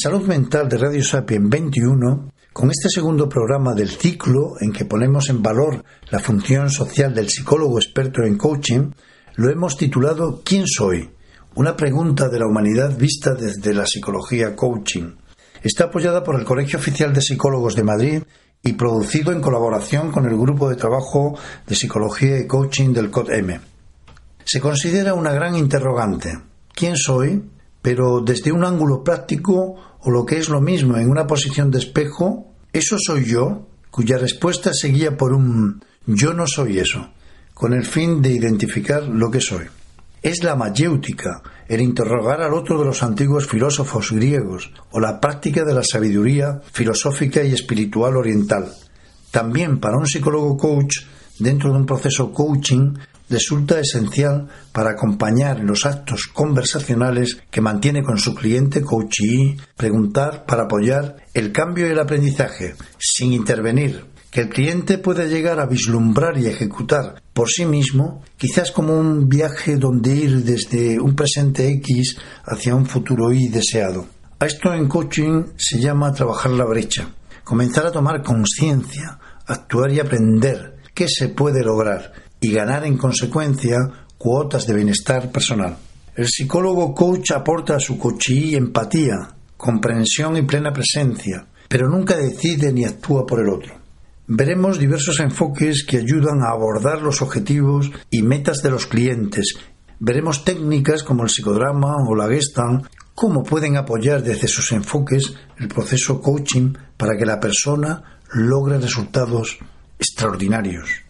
Salud Mental de Radio Sapien 21, con este segundo programa del ciclo en que ponemos en valor la función social del psicólogo experto en coaching, lo hemos titulado ¿Quién soy? Una pregunta de la humanidad vista desde la psicología coaching. Está apoyada por el Colegio Oficial de Psicólogos de Madrid y producido en colaboración con el Grupo de Trabajo de Psicología y Coaching del CODM. Se considera una gran interrogante. ¿Quién soy? Pero desde un ángulo práctico o lo que es lo mismo en una posición de espejo, ¿eso soy yo? cuya respuesta se guía por un yo no soy eso, con el fin de identificar lo que soy. Es la mayéutica, el interrogar al otro de los antiguos filósofos griegos, o la práctica de la sabiduría filosófica y espiritual oriental. También para un psicólogo coach, dentro de un proceso coaching, resulta esencial para acompañar los actos conversacionales que mantiene con su cliente coachee, preguntar para apoyar el cambio y el aprendizaje, sin intervenir, que el cliente pueda llegar a vislumbrar y ejecutar por sí mismo, quizás como un viaje donde ir desde un presente X hacia un futuro Y deseado. A esto en coaching se llama trabajar la brecha, comenzar a tomar conciencia, actuar y aprender qué se puede lograr y ganar en consecuencia cuotas de bienestar personal. El psicólogo coach aporta a su coachí empatía, comprensión y plena presencia, pero nunca decide ni actúa por el otro. Veremos diversos enfoques que ayudan a abordar los objetivos y metas de los clientes. Veremos técnicas como el psicodrama o la Gestalt, cómo pueden apoyar desde sus enfoques el proceso coaching para que la persona logre resultados extraordinarios.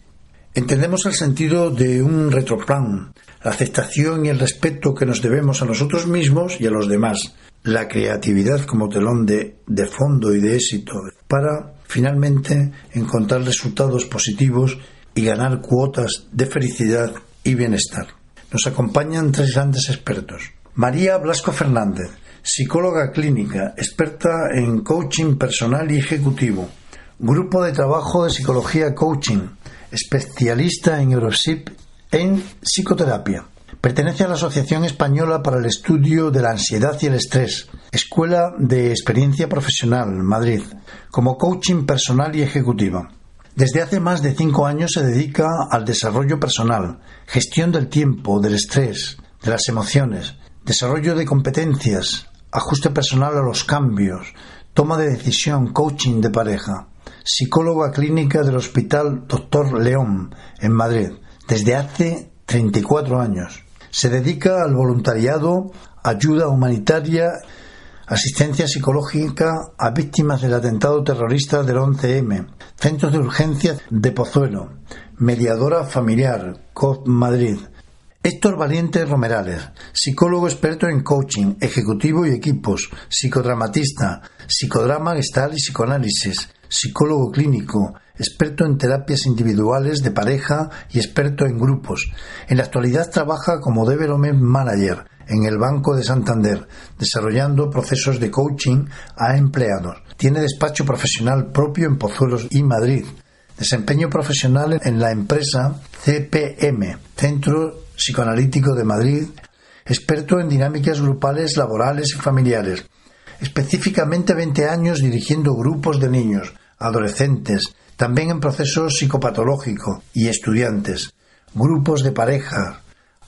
Entendemos el sentido de un retroplan, la aceptación y el respeto que nos debemos a nosotros mismos y a los demás, la creatividad como telón de, de fondo y de éxito para finalmente encontrar resultados positivos y ganar cuotas de felicidad y bienestar. Nos acompañan tres grandes expertos. María Blasco Fernández, psicóloga clínica, experta en coaching personal y ejecutivo, Grupo de Trabajo de Psicología Coaching, especialista en Eurosip en psicoterapia. Pertenece a la Asociación Española para el Estudio de la Ansiedad y el Estrés, Escuela de Experiencia Profesional, Madrid, como coaching personal y ejecutiva. Desde hace más de cinco años se dedica al desarrollo personal, gestión del tiempo, del estrés, de las emociones, desarrollo de competencias, ajuste personal a los cambios, toma de decisión, coaching de pareja psicóloga clínica del Hospital Dr. León, en Madrid, desde hace 34 años. Se dedica al voluntariado, ayuda humanitaria, asistencia psicológica a víctimas del atentado terrorista del 11M, centros de urgencia de Pozuelo, mediadora familiar, COP Madrid. Héctor Valiente Romerales, psicólogo experto en coaching, ejecutivo y equipos, psicodramatista, psicodrama gestal y psicoanálisis, psicólogo clínico, experto en terapias individuales de pareja y experto en grupos. En la actualidad trabaja como development manager en el Banco de Santander, desarrollando procesos de coaching a empleados. Tiene despacho profesional propio en Pozuelos y Madrid. Desempeño profesional en la empresa CPM, Centro Psicoanalítico de Madrid, experto en dinámicas grupales, laborales y familiares específicamente 20 años dirigiendo grupos de niños, adolescentes, también en procesos psicopatológicos y estudiantes, grupos de pareja,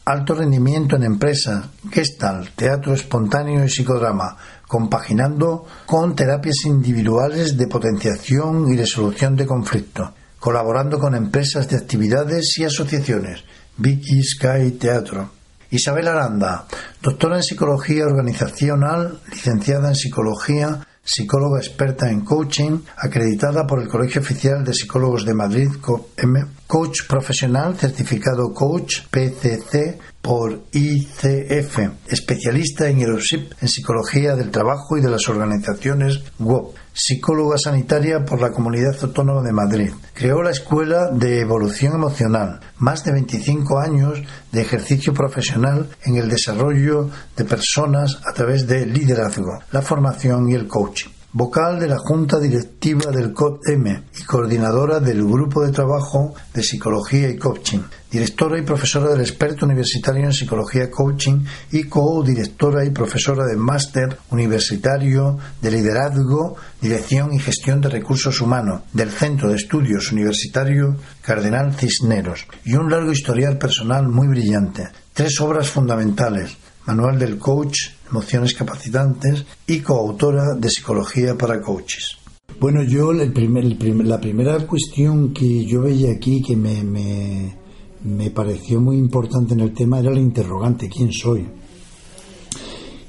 alto rendimiento en empresas, gestal, teatro espontáneo y psicodrama, compaginando con terapias individuales de potenciación y resolución de conflicto, colaborando con empresas de actividades y asociaciones, Vicky Sky Teatro. Isabel Aranda, doctora en psicología organizacional, licenciada en psicología, psicóloga experta en coaching, acreditada por el Colegio Oficial de Psicólogos de Madrid, coach profesional, certificado coach PCC por ICF, especialista en EUROSIP en psicología del trabajo y de las organizaciones WOP psicóloga sanitaria por la Comunidad Autónoma de Madrid. Creó la Escuela de Evolución Emocional, más de 25 años de ejercicio profesional en el desarrollo de personas a través del liderazgo, la formación y el coaching. Vocal de la Junta Directiva del COT-M y coordinadora del Grupo de Trabajo de Psicología y Coaching, directora y profesora del experto universitario en Psicología Coaching y co-directora y profesora del Máster Universitario de Liderazgo, Dirección y Gestión de Recursos Humanos del Centro de Estudios Universitario Cardenal Cisneros y un largo historial personal muy brillante. Tres obras fundamentales, Manual del Coach, Emociones Capacitantes y coautora de Psicología para Coaches. Bueno, yo el primer, la primera cuestión que yo veía aquí que me, me, pareció muy importante en el tema era el interrogante, ¿quién soy?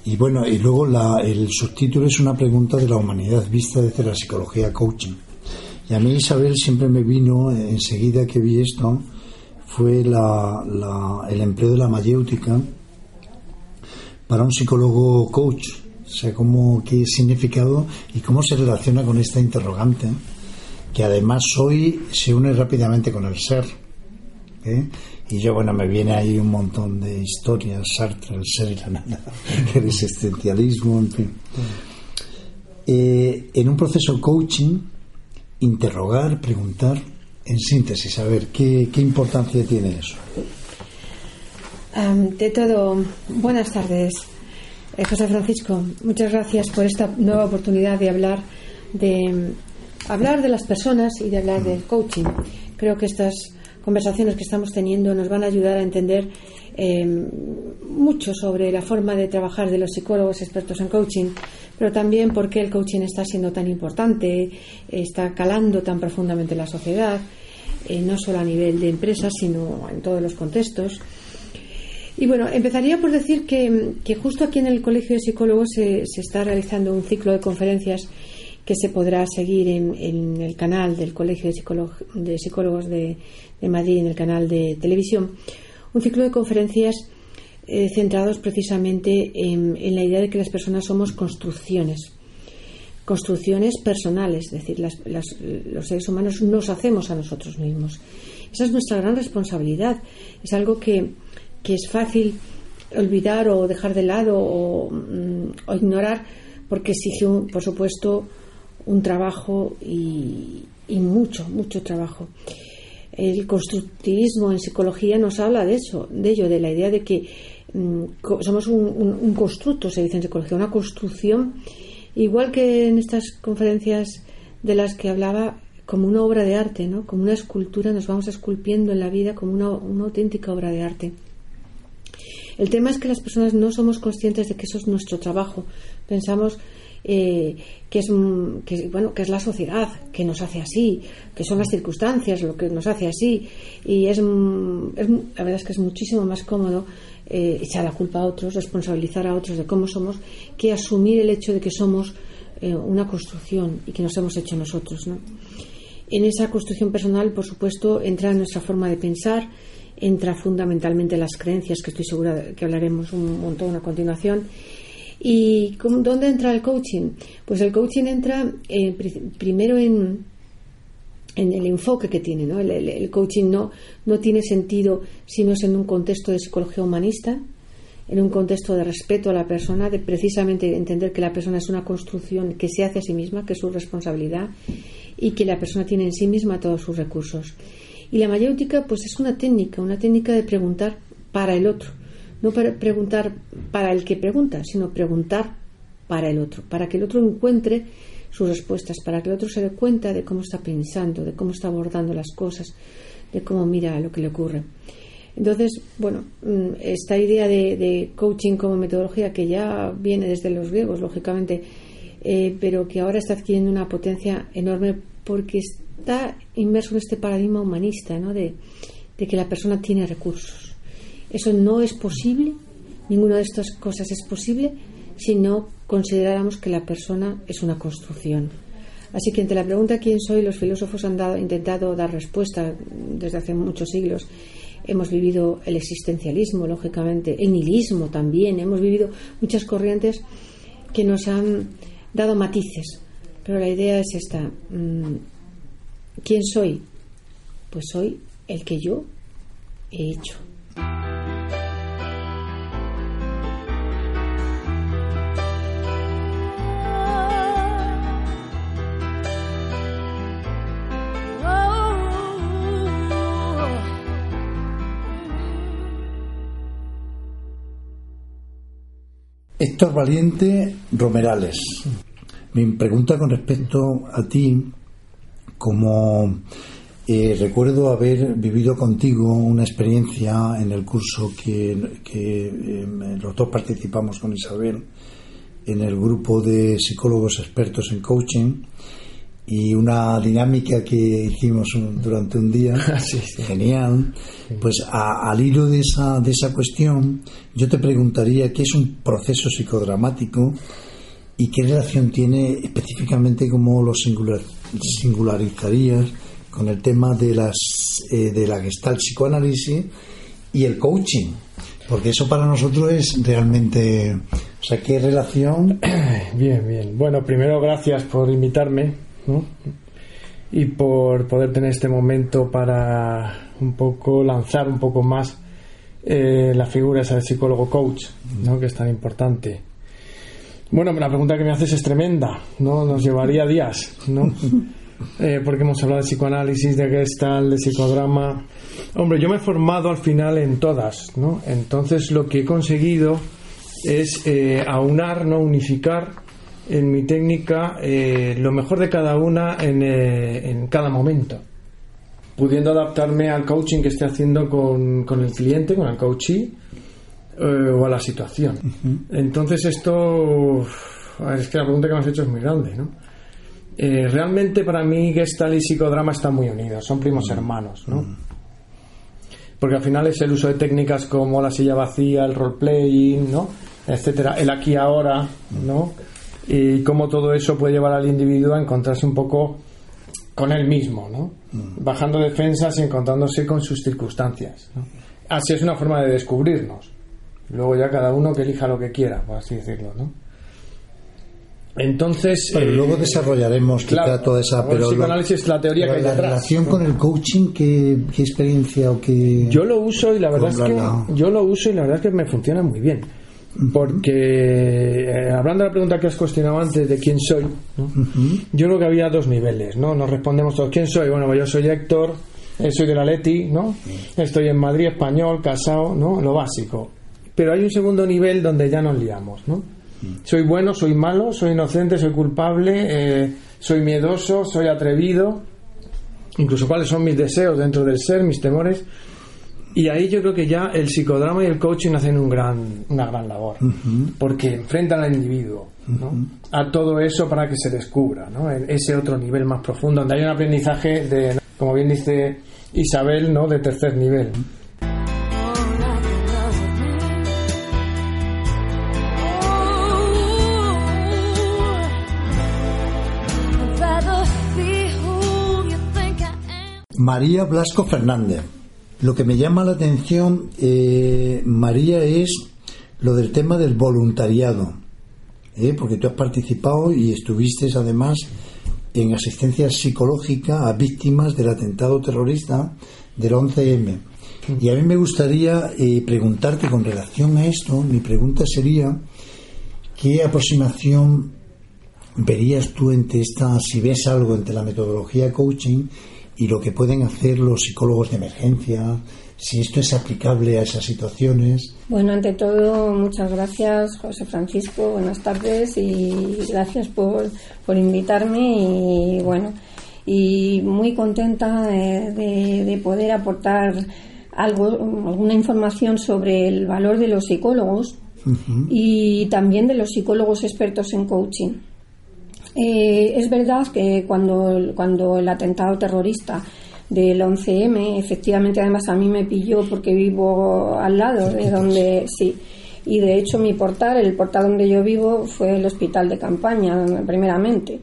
Y bueno, y luego la, el subtítulo es una pregunta de la humanidad vista desde la psicología coaching. Y a mí Isabel siempre me vino, enseguida que vi esto, fue la, la, el empleo de la mayéutica para un psicólogo coach? O sea, ¿cómo, ¿qué significado y cómo se relaciona con esta interrogante? Que además hoy se une rápidamente con el ser. ¿eh? Y yo, bueno, me viene ahí un montón de historias, Sartre, el ser y la nada, el existencialismo, en fin. Eh, en un proceso coaching, interrogar, preguntar, en síntesis, a ver, ¿qué, qué importancia tiene eso? De todo, buenas tardes, eh, José Francisco. Muchas gracias por esta nueva oportunidad de hablar de hablar de las personas y de hablar del coaching. Creo que estas conversaciones que estamos teniendo nos van a ayudar a entender em, mucho sobre la forma de trabajar de los psicólogos expertos en coaching, pero también por qué el coaching está siendo tan importante, está calando tan profundamente en la sociedad, eh, no solo a nivel de empresas, sino en todos los contextos. Y bueno, empezaría por decir que, justo aquí en el Colegio de Psicólogos se, está realizando un ciclo de conferencias que se podrá seguir en, el canal del Colegio de, Psicólogos de, Madrid, en el canal de televisión. Un ciclo de conferencias eh, centrados precisamente en, la idea de que las personas somos construcciones construcciones personales, es decir, los seres humanos nos hacemos a nosotros mismos. Esa es nuestra gran responsabilidad. Es algo que, que es fácil olvidar o dejar de lado o, mm, ignorar porque exige, por supuesto, un trabajo y, mucho, mucho trabajo. El constructivismo en psicología nos habla de eso, de ello, de la idea de que mm, somos un, constructo, se dice en psicología, una construcción, igual que en estas conferencias de las que hablaba, como una obra de arte, ¿no? como una escultura, nos vamos esculpiendo en la vida como una auténtica obra de arte. El tema es que las personas no somos conscientes de que eso es nuestro trabajo. Pensamos eh, que es bueno que es la sociedad que nos hace así, que son las circunstancias lo que nos hace así y es, la verdad es que es muchísimo más cómodo eh, echar la culpa a otros, responsabilizar a otros de cómo somos, que asumir el hecho de que somos eh, una construcción y que nos hemos hecho nosotros. En esa construcción personal, por supuesto, entra nuestra forma de pensar, entra fundamentalmente las creencias, que estoy segura que hablaremos un montón a continuación. ¿Y dónde entra el coaching? Pues el coaching entra eh, primero en, en el enfoque que tiene. ¿no? El, coaching no, no tiene sentido si no es en un contexto de psicología humanista, en un contexto de respeto a la persona, de precisamente entender que la persona es una construcción que se hace a sí misma, que es su responsabilidad y que la persona tiene en sí misma todos sus recursos. Y la mayéutica, pues es una técnica, una técnica de preguntar para el otro. No para preguntar para el que pregunta, sino preguntar para el otro, para que el otro encuentre sus respuestas, para que el otro se dé cuenta de cómo está pensando, de cómo está abordando las cosas, de cómo mira lo que le ocurre. Entonces, bueno, mm, esta idea de, coaching como metodología que ya viene desde los griegos, lógicamente, eh, pero que ahora está adquiriendo una potencia enorme porque está inmerso en este paradigma humanista, ¿no? de, que la persona tiene recursos. Eso no es posible, ninguna de estas cosas es posible si no consideráramos que la persona es una construcción. Así que ante la pregunta quién soy, los filósofos han dado, intentado dar respuesta desde hace muchos siglos. Hemos vivido el existencialismo, lógicamente, el nihilismo también. Hemos vivido muchas corrientes que nos han dado matices. Pero la idea es esta. ¿Quién soy? Pues soy el que yo he hecho. Héctor Valiente Romerales me pregunta con respecto a ti como eh, recuerdo haber vivido contigo una experiencia en el curso que, eh, los dos participamos con Isabel en el grupo de psicólogos expertos en coaching y una dinámica que hicimos durante un día genial. Pues al hilo de esa de esa cuestión yo te preguntaría qué es un proceso psicodramático y qué relación tiene específicamente cómo lo singularizarías con el tema de las eh, de la gestalt psicoanálisis y el coaching porque eso para nosotros es realmente o sea qué relación bien bien bueno primero gracias por invitarme y por poder tener este momento para un poco lanzar un poco más eh, la figura esa del psicólogo coach, ¿no? que es tan importante. Bueno, la pregunta que me haces es tremenda, ¿no? Nos llevaría días, ¿no? Eh, porque hemos hablado de psicoanálisis, de gestalt, de psicodrama. Hombre, yo me he formado al final en todas, ¿no? Entonces lo que he conseguido es eh, aunar, ¿no? Unificar en mi técnica eh, lo mejor de cada una en, eh, en, cada momento, pudiendo adaptarme al coaching que esté haciendo con, con el cliente, con el coachee eh, o a la situación. Entonces esto, es que la pregunta que me has hecho es muy grande, ¿no? realmente para mí Gestalt y psicodrama están muy unidos, son primos hermanos, ¿no? Porque al final es el uso de técnicas como la silla vacía, el role-playing, ¿no? etcétera, el aquí ahora, ¿no? y cómo todo eso puede llevar al individuo a encontrarse un poco con él mismo, ¿no? Mm. Bajando defensas y encontrándose con sus circunstancias. Así es una forma de descubrirnos. Luego ya cada uno que elija lo que quiera, por así decirlo, ¿no? Entonces. Pero luego eh, desarrollaremos toda esa. Pero el psicoanálisis la teoría que hay La relación con el coaching, ¿qué, experiencia o qué.? Yo lo uso y la verdad es que. Yo lo uso y la verdad es que me funciona muy bien porque eh, hablando de la pregunta que has cuestionado antes de quién soy, yo creo que había dos niveles, ¿no? Nos respondemos todos, ¿quién soy? Bueno, pues yo soy Héctor, eh, soy de la Leti, ¿no? Estoy en Madrid, español, casado, ¿no? Lo básico. Pero hay un segundo nivel donde ya nos liamos, ¿no? Soy bueno, soy malo, soy inocente, soy culpable, eh, soy miedoso, soy atrevido, incluso cuáles son mis deseos dentro del ser, mis temores. Y ahí yo creo que ya el psicodrama y el coaching hacen un gran, una gran labor, porque enfrentan al individuo a todo eso para que se descubra ¿no? ese otro nivel más profundo, donde hay un aprendizaje de, como bien dice Isabel, ¿no? de tercer nivel. María Blasco Fernández lo que me llama la atención, eh, María, es lo del tema del voluntariado, ¿eh? porque tú has participado y estuviste además en asistencia psicológica a víctimas del atentado terrorista del 11M. Y a mí me gustaría eh, preguntarte con relación a esto, mi pregunta sería, ¿qué aproximación verías tú entre esta, si ves algo entre la metodología coaching y lo que pueden hacer los psicólogos de emergencia, si esto es aplicable a esas situaciones. Bueno, ante todo, muchas gracias, José Francisco, buenas tardes y gracias por, por invitarme y bueno, y muy contenta de, poder aportar algo, alguna información sobre el valor de los psicólogos y también de los psicólogos expertos en coaching. Eh, es verdad que cuando, cuando el atentado terrorista del 11M, efectivamente además a mí me pilló porque vivo al lado de donde sí. Y de hecho mi portal, el portal donde yo vivo, fue el hospital de campaña, primeramente.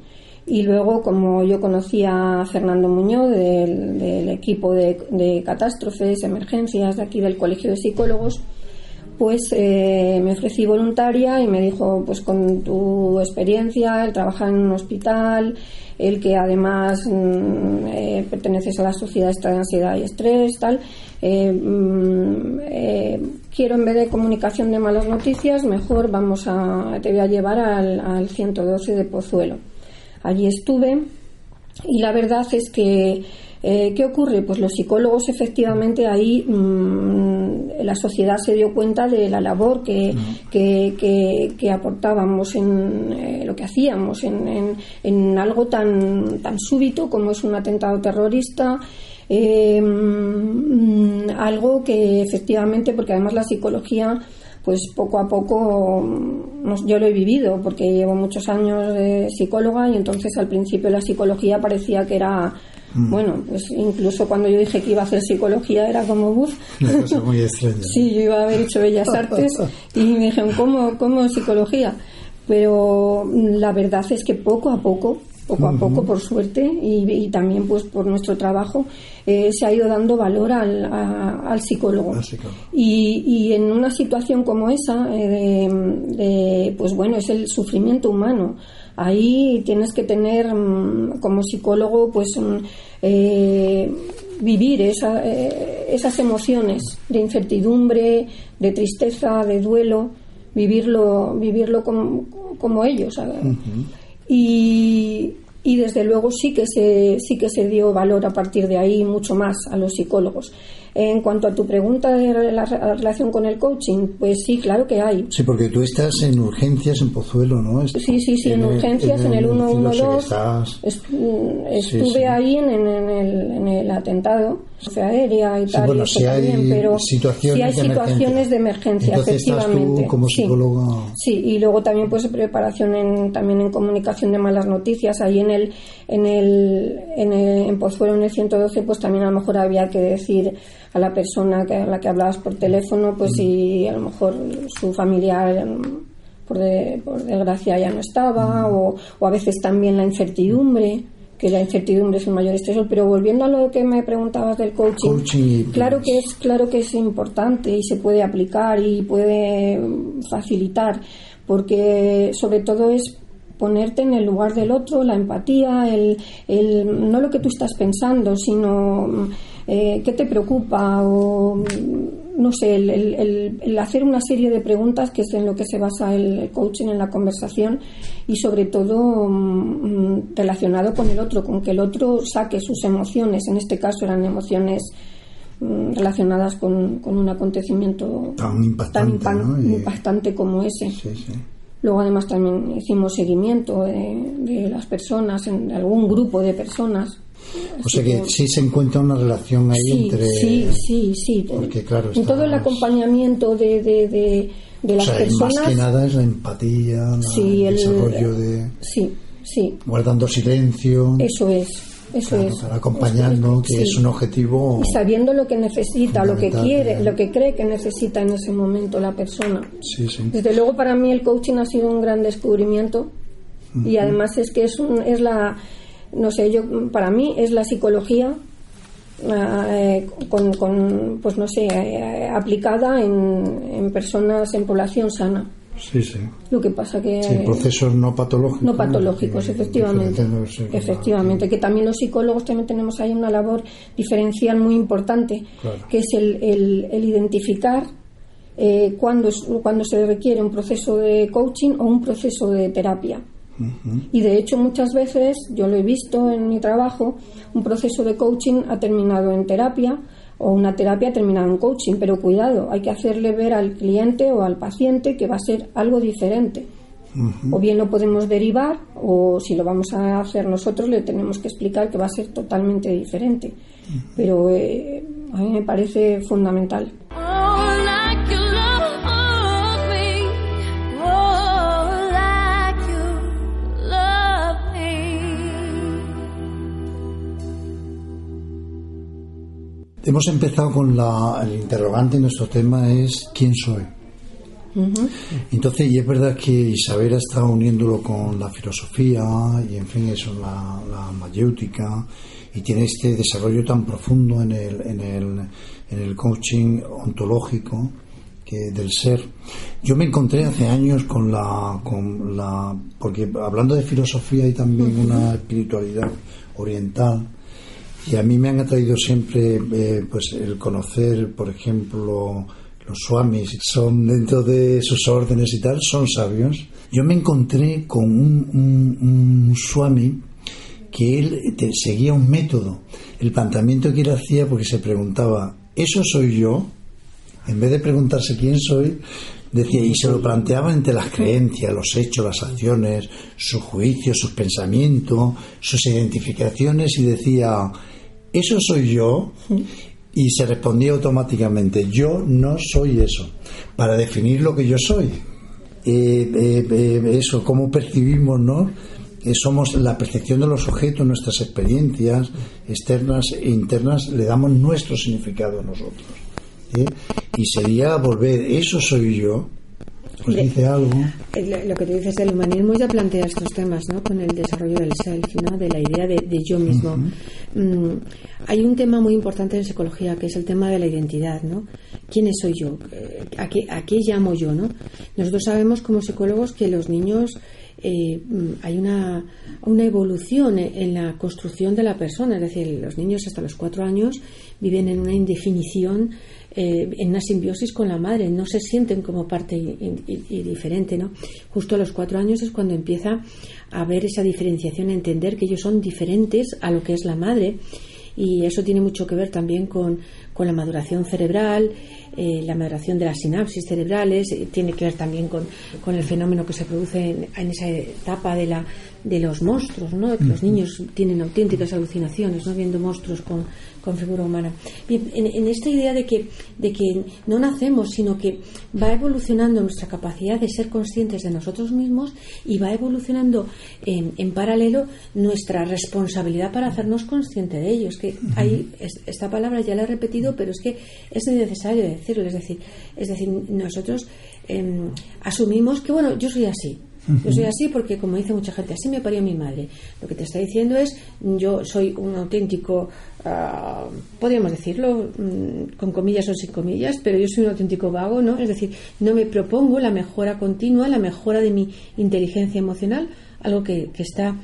Y luego, como yo conocía a Fernando Muñoz del, del equipo de, de catástrofes, emergencias de aquí del Colegio de Psicólogos, pues eh, me ofrecí voluntaria y me dijo, pues con tu experiencia, el trabajar en un hospital, el que además mm, eh, perteneces a la sociedad de ansiedad y estrés, tal, eh, mm, quiero en vez de comunicación de malas noticias, mejor vamos a, te voy a llevar al, al 112 de Pozuelo. Allí estuve y la verdad es que Eh, ¿Qué ocurre? Pues los psicólogos efectivamente ahí mm, la sociedad se dio cuenta de la labor que, que, aportábamos en eh, lo que hacíamos en, en, algo tan, tan súbito como es un atentado terrorista. Eh, mm, algo que efectivamente, porque además la psicología pues poco a poco mm, yo lo he vivido porque llevo muchos años de psicóloga y entonces al principio la psicología parecía que era Mm. Bueno, pues incluso cuando yo dije que iba a hacer psicología era como buf. Una cosa muy extraña. sí, yo iba a haber hecho Bellas Artes y me dijeron, ¿cómo, cómo psicología? Pero la verdad es que poco a poco, poco a poco, por suerte, y, también pues por nuestro trabajo, eh, se ha ido dando valor al, al psicólogo. Y, y, en una situación como esa, eh, de, pues bueno, es el sufrimiento humano ahí tienes que tener mm, como psicólogo pues mm, eh, vivir eh, esas emociones de incertidumbre, de tristeza, de duelo, vivirlo, vivirlo como, ellos. Y, y desde luego sí que se sí que se dio valor a partir de ahí mucho más a los psicólogos en cuanto a tu pregunta de la relación con el coaching, pues sí, claro que hay. Sí, porque tú estás en urgencias en Pozuelo, ¿no? Sí, sí, sí, en, urgencias, en el, 112. Mm, estuve ahí en, el, atentado, aérea y tal, bueno, si hay pero situaciones hay situaciones de emergencia, efectivamente. como psicóloga. Sí, y luego también pues preparación en, también en comunicación de malas noticias. Ahí en el, en el, en, el, en Pozuelo, en el 112, pues también a lo mejor había que decir a la persona que, a la que hablabas por teléfono, pues si a lo mejor su familiar por, por desgracia ya no estaba, o, o, a veces también la incertidumbre, que la incertidumbre es un mayor estresor. Pero volviendo a lo que me preguntabas del coaching, claro que es claro que es importante y se puede aplicar y puede facilitar, porque sobre todo es ponerte en el lugar del otro, la empatía, el, el, no lo que tú estás pensando, sino eh, qué te preocupa o no sé, el, hacer una serie de preguntas que es en lo que se basa el coaching en la conversación y sobre todo mm, mm, relacionado con el otro, con que el otro saque sus emociones, en este caso eran emociones relacionadas con, un acontecimiento tan impactante, como ese. Luego además también hicimos seguimiento de, las personas, en algún grupo de personas. O sea que sí se encuentra una relación ahí entre... Sí, sí, sí. Porque claro... En todo el acompañamiento de, de, de, las personas... Más que nada es la empatía, el, desarrollo de... Sí, sí. Guardando silencio. Eso es. Eso es. acompañando, que es un objetivo. Y sabiendo lo que necesita, lo que quiere, lo que cree que necesita en ese momento la persona. Sí, sí. Desde luego, para mí, el coaching ha sido un gran descubrimiento. Y además es que es, es la. No sé, yo, para mí es la psicología eh, con, con, pues no sé, eh, aplicada en, en personas en población sana. Sí, sí. Lo que pasa que... Sí, procesos no patológicos. No patológicos, efectivamente. efectivamente, que también los psicólogos también tenemos ahí una labor diferencial muy importante, que es el, el, identificar eh, cuando, cuando se requiere un proceso de coaching o un proceso de terapia. Y de hecho muchas veces, yo lo he visto en mi trabajo, un proceso de coaching ha terminado en terapia o una terapia terminada en coaching, pero cuidado, hay que hacerle ver al cliente o al paciente que va a ser algo diferente. O bien lo podemos derivar o si lo vamos a hacer nosotros le tenemos que explicar que va a ser totalmente diferente. Pero eh, a mí me parece fundamental. Hemos empezado con la, el interrogante, nuestro tema es ¿quién soy? Entonces, y es verdad que Isabel ha estado uniéndolo con la filosofía y, en fin, eso, la, la mayéutica, y tiene este desarrollo tan profundo en el, en el, en el coaching ontológico que del ser. Yo me encontré hace años con la, con la, porque hablando de filosofía y también una espiritualidad oriental, y a mí me han atraído siempre eh, pues el conocer, por ejemplo, los swamis, son dentro de sus órdenes y tal, son sabios. Yo me encontré con un, un, swami que él seguía un método. El planteamiento que él hacía porque se preguntaba, ¿eso soy yo? En vez de preguntarse quién soy, decía, y se lo planteaba entre las creencias, los hechos, las acciones, sus juicios, sus pensamientos, sus identificaciones, y decía, ¿eso soy yo? Y se respondía automáticamente, yo no soy eso, para definir lo que yo soy. Eh, eh, eh, eso, cómo percibimos, ¿no? somos la percepción de los objetos, nuestras experiencias externas e internas, le damos nuestro significado a nosotros. Y sería volver, eso soy yo, pues dice algo. Lo que tú dices del humanismo ya plantea estos temas, ¿no? Con el desarrollo del self, ¿no? De la idea de, yo mismo. Mm, hay un tema muy importante en psicología que es el tema de la identidad, ¿no? ¿Quién soy yo? ¿A qué, ¿A qué llamo yo, no? Nosotros sabemos como psicólogos que los niños eh, hay una, una evolución en la construcción de la persona, es decir, los niños hasta los cuatro años viven en una indefinición, eh, en una simbiosis con la madre, no se sienten como parte y, diferente, ¿no? Justo a los cuatro años es cuando empieza a ver esa diferenciación, a entender que ellos son diferentes a lo que es la madre y eso tiene mucho que ver también con, con la maduración cerebral, eh, la maduración de las sinapsis cerebrales, eh, tiene que ver también con, con, el fenómeno que se produce en, esa etapa de, la, de los monstruos, ¿no? que los niños tienen auténticas alucinaciones, ¿no? viendo monstruos con, con figura humana. Bien, en, esta idea de que, de que no nacemos, sino que va evolucionando nuestra capacidad de ser conscientes de nosotros mismos y va evolucionando en, en paralelo nuestra responsabilidad para hacernos conscientes de ellos. Que hay, esta palabra ya la he repetido, pero es que es necesario Es decir, es decir nosotros em, asumimos que, bueno, yo soy así yo soy así porque, como dice mucha gente, así me parió mi madre. Lo que te está diciendo es, yo soy un auténtico, ah, podríamos decirlo, mm, con comillas o sin comillas, pero yo soy un auténtico vago, ¿no? Es decir, no me propongo la mejora continua, la mejora de mi inteligencia emocional, algo que, está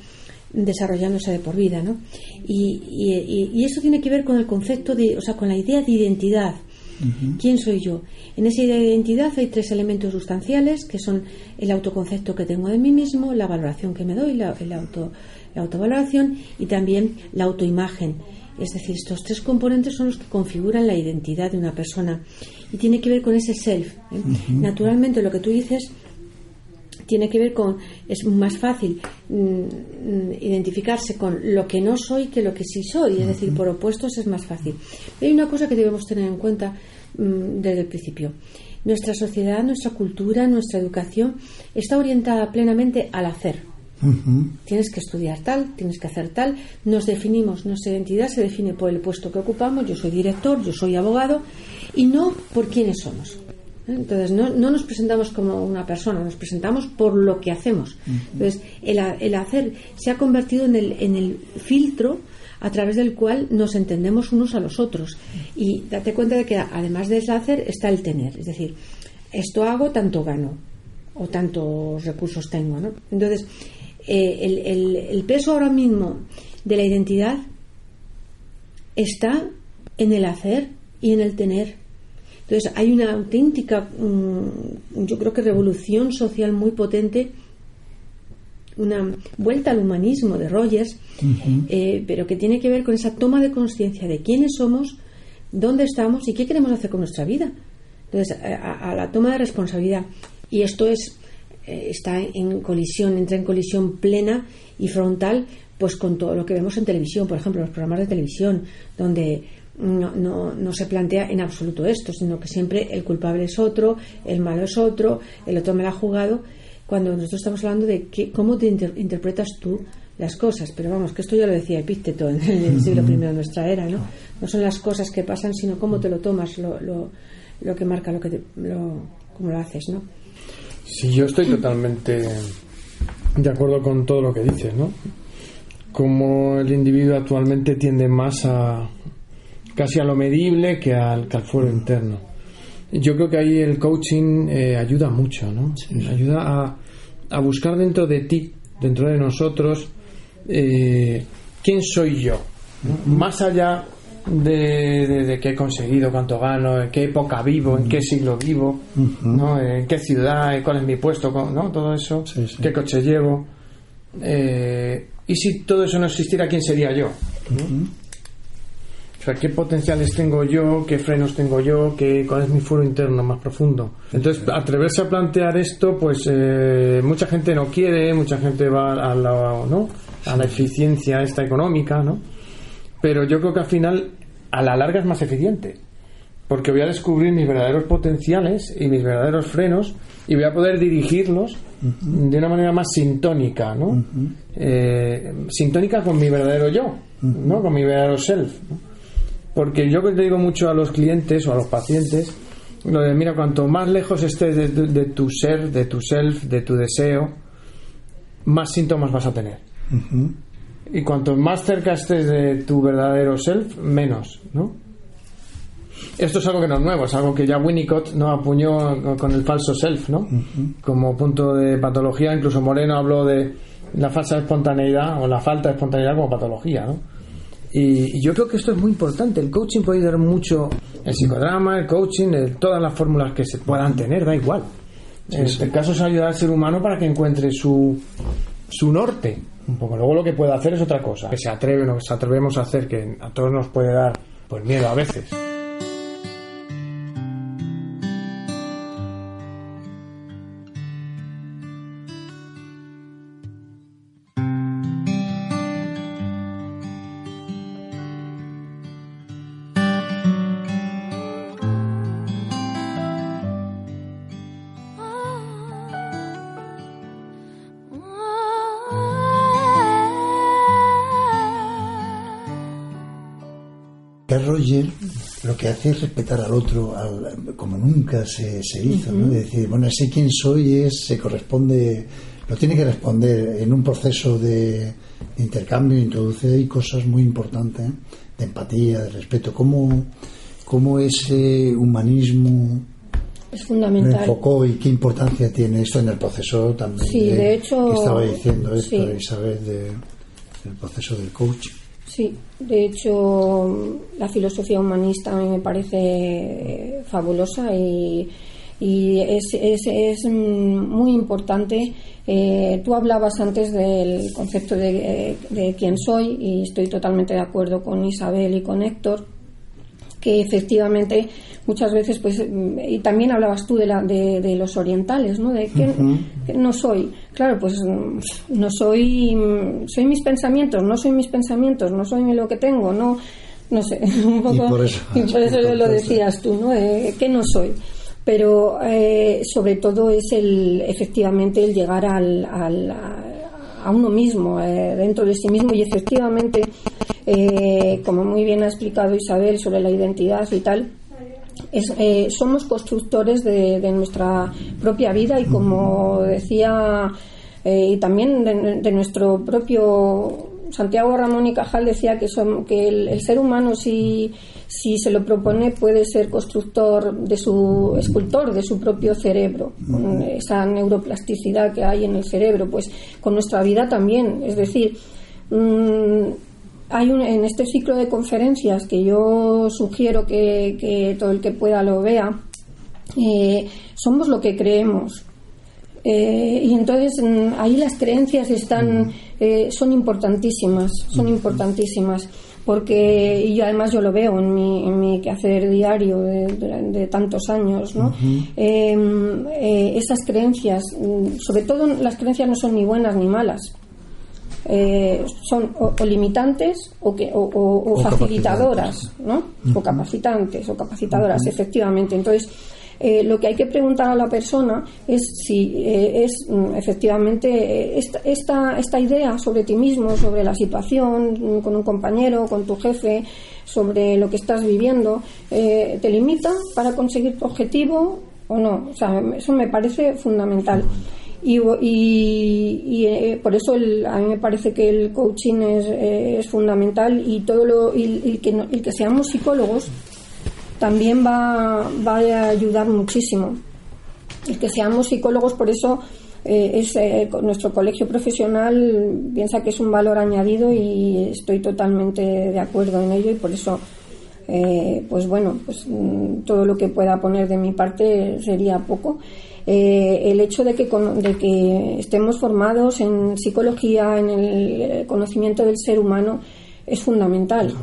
desarrollándose de por vida, ¿no? Y, y, y, eso tiene que ver con el concepto de, o sea, con la idea de identidad. ¿Quién soy yo? En esa idea de identidad hay tres elementos sustanciales que son el autoconcepto que tengo de mí mismo, la valoración que me doy, la, el auto, la autovaloración y también la autoimagen. Es decir, estos tres componentes son los que configuran la identidad de una persona y tiene que ver con ese self. ¿eh? Naturalmente, lo que tú dices tiene que ver con es más fácil mm, identificarse con lo que no soy que lo que sí soy, es decir, por opuestos es más fácil. hay una cosa que debemos tener en cuenta mm, desde el principio. Nuestra sociedad, nuestra cultura, nuestra educación está orientada plenamente al hacer. Tienes que estudiar tal, tienes que hacer tal. Nos definimos, nuestra identidad se define por el puesto que ocupamos. Yo soy director, yo soy abogado y no por quiénes somos. Entonces, no, no, nos presentamos como una persona, nos presentamos por lo que hacemos. Entonces, el, el, hacer se ha convertido en el, en el filtro a través del cual nos entendemos unos a los otros. Y date cuenta de que además del hacer está el tener. Es decir, esto hago, tanto gano, o tantos recursos tengo. ¿no? Entonces, eh, el, el, el peso ahora mismo de la identidad está en el hacer y en el tener entonces hay una auténtica, mm, yo creo que revolución social muy potente, una vuelta al humanismo de Rogers, eh, pero que tiene que ver con esa toma de conciencia de quiénes somos, dónde estamos y qué queremos hacer con nuestra vida. Entonces, a, la toma de responsabilidad. Y esto es eh, está en colisión, entra en colisión plena y frontal pues con todo lo que vemos en televisión, por ejemplo, los programas de televisión, donde no, no, no, se plantea en absoluto esto, sino que siempre el culpable es otro, el malo es otro, el otro me lo ha jugado, cuando nosotros estamos hablando de que, cómo te interpretas tú las cosas. Pero vamos, que esto ya lo decía Epícteto en el siglo I de nuestra era, ¿no? No son las cosas que pasan, sino cómo te lo tomas, lo, lo, lo que marca, lo que lo, cómo lo haces, ¿no? Sí, yo estoy totalmente de acuerdo con todo lo que dices, ¿no? Como el individuo actualmente tiende más a, casi a lo medible que al, que al fuero interno. Yo creo que ahí el coaching eh, ayuda mucho, ¿no? Ayuda a, a, buscar dentro de ti, dentro de nosotros, eh, quién soy yo. Más allá de, de, qué he conseguido, cuánto gano, en qué época vivo, en qué siglo vivo, ¿no? en qué ciudad, cuál es mi puesto, ¿no? todo eso, qué coche llevo. eh, ¿y si todo eso no existiera, quién sería yo? Sea, ¿qué potenciales tengo yo? ¿Qué frenos tengo yo? ¿Qué, ¿Cuál es mi foro interno más profundo? Entonces, atreverse a plantear esto, pues eh, mucha gente no quiere, mucha gente va a la, ¿no? a la eficiencia esta económica, ¿no? Pero yo creo que al final, a la larga es más eficiente. Porque voy a descubrir mis verdaderos potenciales y mis verdaderos frenos y voy a poder dirigirlos de una manera más sintónica, ¿no? Eh, sintónica con mi verdadero yo, ¿no? Con mi verdadero self. ¿no? Porque yo que te digo mucho a los clientes o a los pacientes, lo de, mira, cuanto más lejos estés de, tu ser, de tu self, de tu deseo, más síntomas vas a tener. Y cuanto más cerca estés de tu verdadero self, menos, ¿no? Esto es algo que no es nuevo, es algo que ya Winnicott no apuñó con el falso self, ¿no? Como punto de patología, incluso Moreno habló de la falsa espontaneidad o la falta de espontaneidad como patología, ¿no? Y, yo creo que esto es muy importante. El coaching puede ayudar mucho, el psicodrama, el coaching, todas las fórmulas que se puedan tener, da igual. en este caso es ayudar al ser humano para que encuentre su, su norte. Un poco. Luego lo que puede hacer es otra cosa. Que se atreve, que se atrevemos a hacer, que a todos nos puede dar pues miedo a veces. Roger lo que hace es respetar al otro como nunca se, hizo, ¿no? decir, bueno, sé quién soy, es, se corresponde, lo tiene que responder en un proceso de, intercambio, introduce ahí cosas muy importantes, ¿eh? de empatía, de respeto, cómo, cómo ese humanismo es fundamental. Enfocó y qué importancia tiene esto en el proceso también. Sí, de, hecho. Que estaba diciendo esto, Isabel, del proceso del coaching. Sí, de hecho la filosofía humanista a mí me parece fabulosa y, es, es, muy importante. Eh, tú hablabas antes del concepto de, de quién soy y estoy totalmente de acuerdo con Isabel y con Héctor que efectivamente muchas veces pues y también hablabas tú de, la, de, los orientales no de que no soy claro pues no soy soy mis pensamientos no soy mis pensamientos no soy lo que tengo no no sé un poco y por eso, lo decías tú no que no soy. Pero eh, sobre todo es el efectivamente el llegar al, al a uno mismo eh, dentro de sí mismo. Y efectivamente eh, como muy bien ha explicado Isabel sobre la identidad y tal, eh, somos constructores de, nuestra propia vida y como decía, eh, y también de, nuestro propio Santiago Ramón y Cajal decía que, son, que el, ser humano si, si se lo propone puede ser constructor de su escultor de su propio cerebro, con esa neuroplasticidad que hay en el cerebro, pues con nuestra vida también, es decir, mm, hay un, en este ciclo de conferencias que yo sugiero que, todo el que pueda lo vea, eh, somos lo que creemos. Eh, y entonces mm, ahí las creencias están, eh, son importantísimas, son importantísimas, porque, y además yo lo veo en mi, en mi quehacer diario de, tantos años, ¿no? Em, esas creencias, mm, sobre todo las creencias no son ni buenas ni malas, eh, son o, limitantes o, que, o, facilitadoras, ¿no? O capacitantes o capacitadoras, efectivamente. Entonces, eh, lo que hay que preguntar a la persona es si eh, es mm, efectivamente esta, esta, esta, idea sobre ti mismo, sobre la situación mm, con un compañero, con tu jefe, sobre lo que estás viviendo, te limita para conseguir tu objetivo o no. O sea, eso me parece fundamental. Y, y, eh, por eso a mí me parece que el coaching es, eh, es fundamental y todo lo y, que el que seamos psicólogos también va, va a ayudar muchísimo. El que seamos psicólogos, por eso eh, es nuestro colegio profesional piensa que es un valor añadido y estoy totalmente de acuerdo en ello y por eso pues bueno pues mm, todo lo que pueda poner de mi parte sería poco eh, el hecho de que, de que estemos formados en psicología, en el conocimiento del ser humano, es fundamental.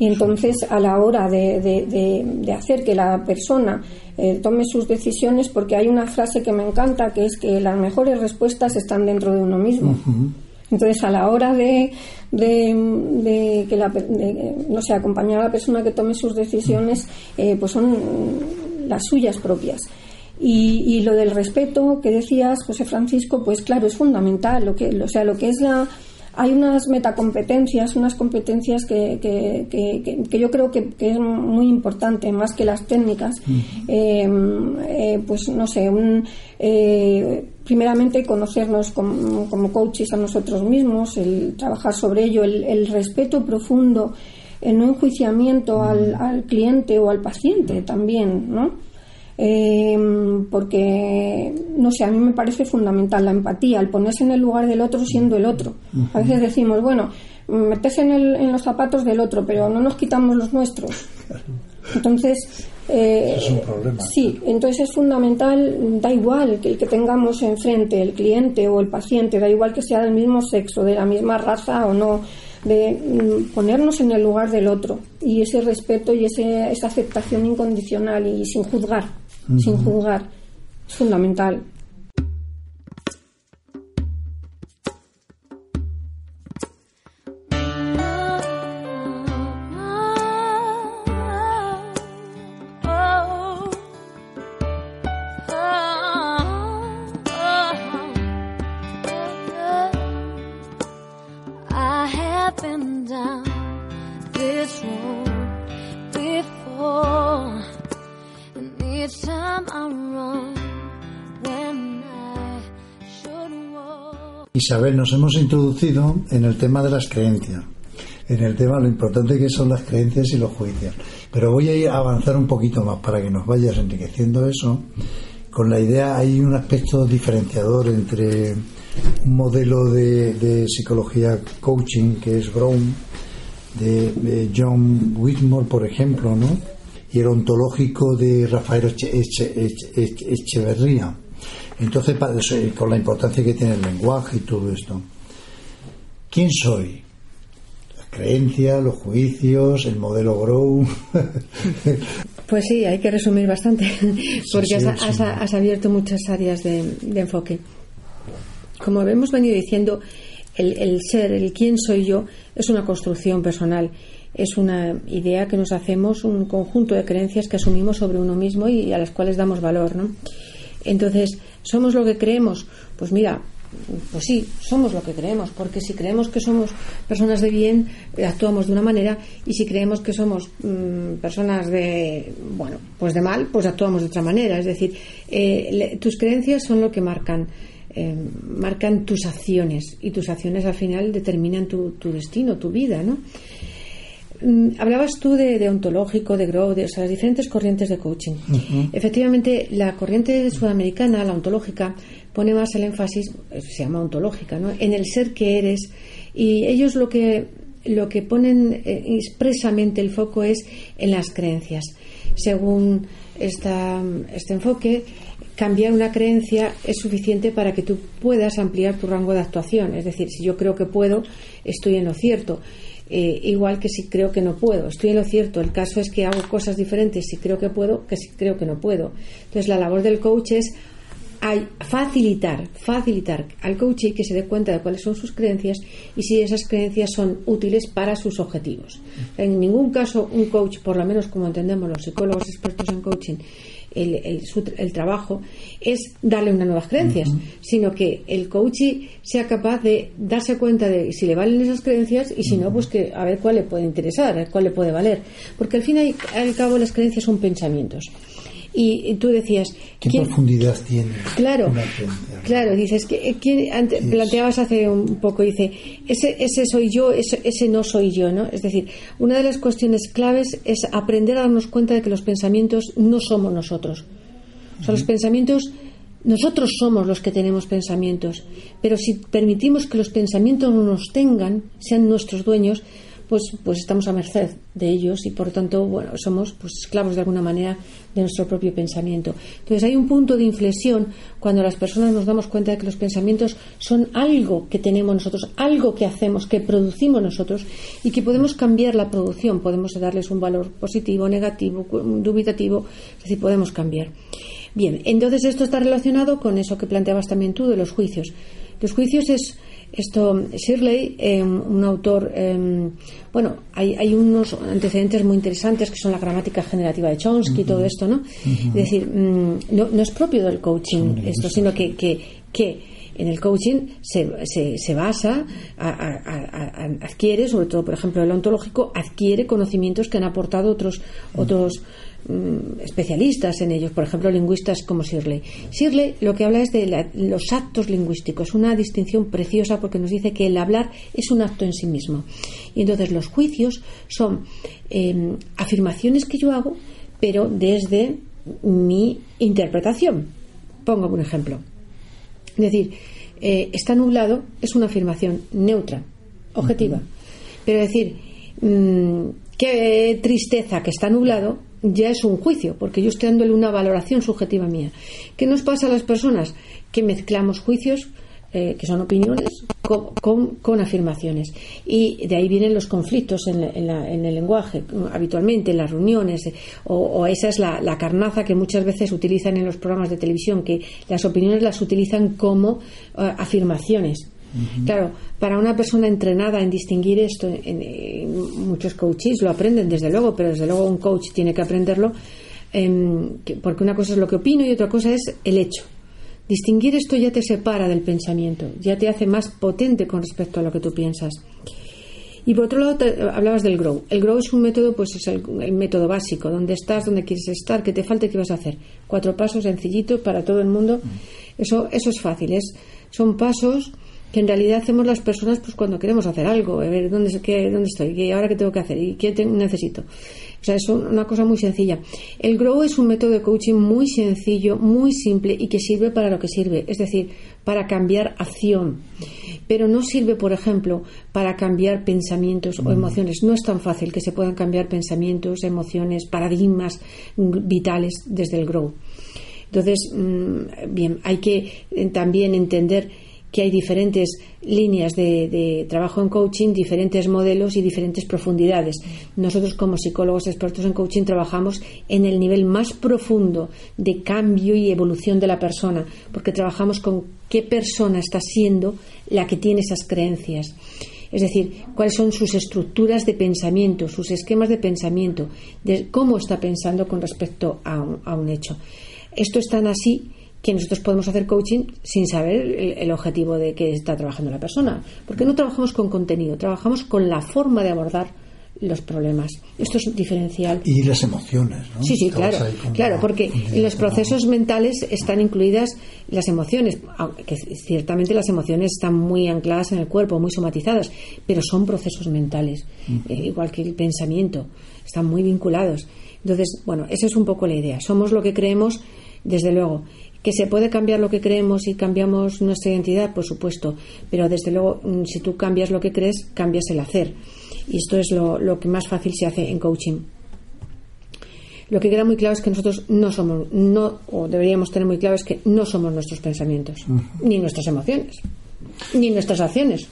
Y entonces, a la hora de, de, hacer que la persona eh, tome sus decisiones, porque hay una frase que me encanta, que es que las mejores respuestas están dentro de uno mismo. Entonces, a la hora de, de, que la, no sé, acompañar a la persona que tome sus decisiones, eh, pues son las suyas propias. Y, lo del respeto que decías, José Francisco, pues claro, es fundamental. Lo que, o sea, lo que es la, hay unas metacompetencias, unas competencias que, que, que, yo creo que, es muy importante, más que las técnicas. Em, eh, pues no sé, un, eh, primeramente conocernos como, como, coaches a nosotros mismos, el trabajar sobre ello, el, el respeto profundo, el no enjuiciamiento al, al cliente o al paciente también, ¿no? Em, porque, no sé, a mí me parece fundamental la empatía, el ponerse en el lugar del otro siendo el otro. A veces decimos, bueno, meterse en, en los zapatos del otro, pero no nos quitamos los nuestros. Entonces, eh, es un problema. Sí, entonces es fundamental, da igual que el que tengamos enfrente, el cliente o el paciente, da igual que sea del mismo sexo, de la misma raza o no, de mm, ponernos en el lugar del otro y ese respeto y ese, esa aceptación incondicional y sin juzgar sin juzgar. Es fundamental. Isabel, nos hemos introducido en el tema de las creencias, en el tema lo importante que son las creencias y los juicios. Pero voy a avanzar un poquito más para que nos vayas enriqueciendo eso. Con la idea, hay un aspecto diferenciador entre un modelo de, psicología coaching que es Brown, de, John Whitmore, por ejemplo, ¿no? y el ontológico de Rafael Echeverría entonces, con la importancia que tiene el lenguaje y todo esto, ¿quién soy? Las creencias, los juicios, el modelo Grow. Pues sí, hay que resumir bastante, porque has, abierto muchas áreas de, enfoque. Como hemos venido diciendo, el, el, ser, el quién soy yo, es una construcción personal, es una idea que nos hacemos, un conjunto de creencias que asumimos sobre uno mismo y a las cuales damos valor, ¿no? Entonces, ¿somos lo que creemos? Pues mira, pues sí, somos lo que creemos, porque si creemos que somos personas de bien, eh, actuamos de una manera, y si creemos que somos mm, personas de, bueno, pues de mal, pues actuamos de otra manera. Es decir, eh, tus creencias son lo que marcan, eh, marcan tus acciones, y tus acciones al final determinan tu, tu destino, tu vida, ¿no? Mm, hablabas tú de, ontológico, de grow, de las diferentes corrientes de coaching. Efectivamente, la corriente sudamericana, la ontológica, pone más el énfasis, eh, se llama ontológica, ¿no? en el ser que eres. Y ellos lo que, lo que ponen eh, expresamente el foco es en las creencias. Según esta, este enfoque, cambiar una creencia es suficiente para que tú puedas ampliar tu rango de actuación. Es decir, si yo creo que puedo, estoy en lo cierto. Eh, igual que si creo que no puedo. Estoy en lo cierto. El caso es que hago cosas diferentes si creo que puedo que si creo que no puedo. Entonces, la labor del coach es facilitar, facilitar al coach que se dé cuenta de cuáles son sus creencias y si esas creencias son útiles para sus objetivos. En ningún caso un coach, por lo menos como entendemos los psicólogos expertos en coaching, el, el, trabajo es darle unas nuevas creencias, sino que el coach sea capaz de darse cuenta de si le valen esas creencias y si no, pues que a ver cuál le puede interesar, a ver cuál le puede valer. Porque al fin y al cabo las creencias son pensamientos. Y, tú decías. ¿Qué profundidad tiene? Claro, claro, dices, que, planteabas hace un poco, dice, ese, ese soy yo, ese, ese no soy yo, ¿no? Es decir, una de las cuestiones claves es aprender a darnos cuenta de que los pensamientos no somos nosotros. O sea, los pensamientos, nosotros somos los que tenemos pensamientos, pero si permitimos que los pensamientos no nos tengan, sean nuestros dueños, pues, pues estamos a merced de ellos y por tanto, bueno, somos pues esclavos de alguna manera de nuestro propio pensamiento. Entonces hay un punto de inflexión cuando las personas nos damos cuenta de que los pensamientos son algo que tenemos nosotros, algo que hacemos, que producimos nosotros y que podemos cambiar la producción, podemos darles un valor positivo, negativo, dubitativo, es decir, podemos cambiar. Bien, entonces esto está relacionado con eso que planteabas también tú de los juicios. Los juicios es esto, Shirley, em, un autor, em, bueno, hay, hay, unos antecedentes muy interesantes que son la gramática generativa de Chomsky y todo esto, ¿no? Es decir, mm, no, no, es propio del coaching esto, sino que, que, que en el coaching se, se, se basa, adquiere, sobre todo, por ejemplo, el ontológico, adquiere conocimientos que han aportado otros, otros Mm, especialistas en ellos, por ejemplo, lingüistas como Shirley. Shirley lo que habla es de los actos lingüísticos, una distinción preciosa porque nos dice que el hablar es un acto en sí mismo. Y entonces los juicios son em, afirmaciones que yo hago, pero desde mi interpretación. Pongo un ejemplo. Es decir, eh, está nublado es una afirmación neutra, objetiva. Pero decir, mm, qué tristeza que está nublado ya es un juicio, porque yo estoy dándole una valoración subjetiva mía. ¿Qué nos pasa a las personas? Que mezclamos juicios, eh, que son opiniones, con, afirmaciones. Y de ahí vienen los conflictos en, el lenguaje, habitualmente en las reuniones, o, esa es la, carnaza que muchas veces utilizan en los programas de televisión, que las opiniones las utilizan como eh, afirmaciones. Claro, para una persona entrenada en distinguir esto, en, muchos coaches lo aprenden desde luego, pero desde luego un coach tiene que aprenderlo, em, porque una cosa es lo que opino y otra cosa es el hecho. Distinguir esto ya te separa del pensamiento, ya te hace más potente con respecto a lo que tú piensas. Y por otro lado, hablabas del grow. El grow es un método, pues es el, método básico, donde estás, donde quieres estar, qué te falta y qué vas a hacer. Cuatro pasos sencillitos para todo el mundo. Eso, eso es fácil. Es, son pasos que en realidad hacemos las personas pues cuando queremos hacer algo, a ver dónde, qué, dónde estoy, qué, ahora qué tengo que hacer y qué necesito. O sea, es una cosa muy sencilla. El Grow es un método de coaching muy sencillo, muy simple y que sirve para lo que sirve, es decir, para cambiar acción. Pero no sirve, por ejemplo, para cambiar pensamientos o mm. emociones. No es tan fácil que se puedan cambiar pensamientos, emociones, paradigmas vitales desde el Grow. Entonces, mm, bien, hay que eh, también entender que hay diferentes líneas de, trabajo en coaching, diferentes modelos y diferentes profundidades. Nosotros como psicólogos expertos en coaching trabajamos en el nivel más profundo de cambio y evolución de la persona, porque trabajamos con qué persona está siendo la que tiene esas creencias. Es decir, cuáles son sus estructuras de pensamiento, sus esquemas de pensamiento, de cómo está pensando con respecto a un, a un hecho. Esto es tan así que nosotros podemos hacer coaching sin saber el, objetivo de que está trabajando la persona. Porque no trabajamos con contenido, trabajamos con la forma de abordar los problemas. Esto es diferencial. Y las emociones, ¿no? Sí, sí, claro. Claro, porque en los procesos mentales están incluidas las emociones, que ciertamente las emociones están muy ancladas en el cuerpo, muy somatizadas, pero son procesos mentales, eh, igual que el pensamiento, están muy vinculados. Entonces, bueno, esa es un poco la idea. Somos lo que creemos, desde luego que se puede cambiar lo que creemos y cambiamos nuestra identidad, por supuesto, pero desde luego mm, si tú cambias lo que crees, cambias el hacer. Y esto es lo, que más fácil se hace en coaching. Lo que queda muy claro es que nosotros no somos, no, o deberíamos tener muy claro es que no somos nuestros pensamientos, ni nuestras emociones, ni nuestras acciones.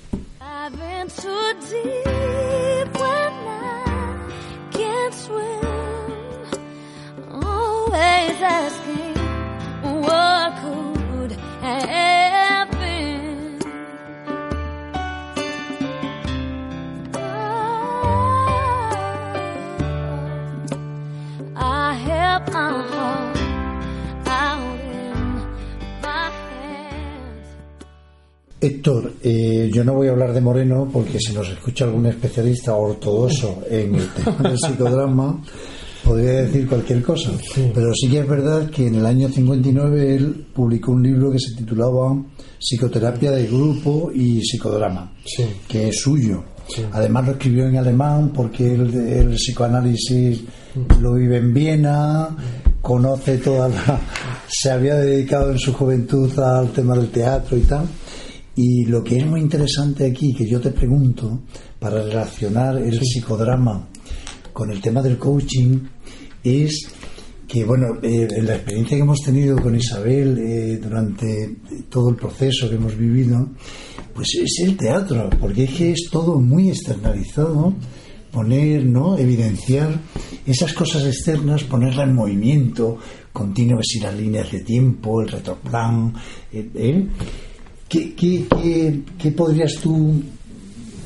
Héctor, yo no voy a hablar de Moreno porque si nos escucha algún especialista ortodoxo en el tema del psicodrama, podría decir cualquier cosa. Pero sí que es verdad que en el año 59 él publicó un libro que se titulaba Psicoterapia de Grupo y Psicodrama, que es suyo. Además lo escribió en alemán porque el, el psicoanálisis lo vive en Viena, conoce toda la... se había dedicado en su juventud al tema del teatro y tal. Y lo que es muy interesante aquí, que yo te pregunto, para relacionar el psicodrama con el tema del coaching, es que, bueno, eh, la experiencia que hemos tenido con Isabel eh, durante todo el proceso que hemos vivido, pues es el teatro, porque es que es todo muy externalizado, poner, ¿no? Evidenciar esas cosas externas, ponerla en movimiento, continuo, si las líneas de tiempo, el retroplan, ¿eh? ¿Qué, qué, qué, qué podrías tú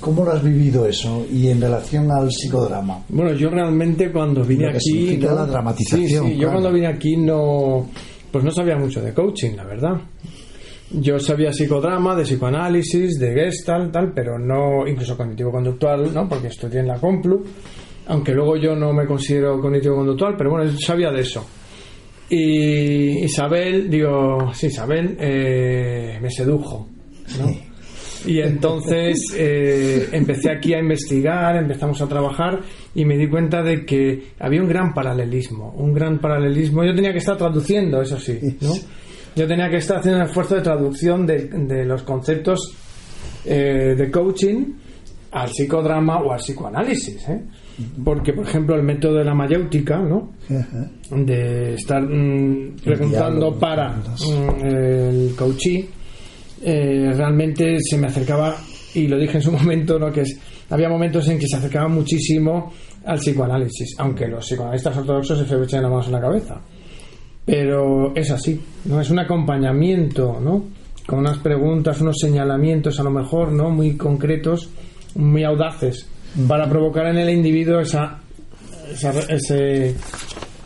¿Cómo lo has vivido eso y en relación al psicodrama? Bueno, yo realmente cuando vine aquí. ¿no? la dramatización. Sí, sí, yo cuando vine aquí no. Pues no sabía mucho de coaching, la verdad. Yo sabía psicodrama, de psicoanálisis, de gestalt, tal, pero no, incluso cognitivo-conductual, ¿no? Porque estudié en la Complu, aunque luego yo no me considero cognitivo-conductual, pero bueno, sabía de eso. Y Isabel, digo, sí, Isabel, eh, me sedujo, ¿no? Y entonces eh, empecé aquí a investigar, empezamos a trabajar y me di cuenta de que había un gran paralelismo, un gran paralelismo. Yo tenía que estar traduciendo, eso sí, ¿no? Yo tenía que estar haciendo un esfuerzo de traducción de, los conceptos eh, de coaching al psicodrama o al psicoanálisis, ¿eh? Porque, por ejemplo, el método de la mayéutica, ¿no? De estar mm, preguntando para mm, el coachee eh, realmente se me acercaba, y lo dije en su momento, ¿no? que es, había momentos en que se acercaba muchísimo al psicoanálisis, aunque los psicoanalistas ortodoxos se echan la mano en la cabeza. Pero es así, ¿no? Es un acompañamiento, ¿no? Con unas preguntas, unos señalamientos a lo mejor, ¿no? Muy concretos, muy audaces, para provocar en el individuo esa, esa, ese,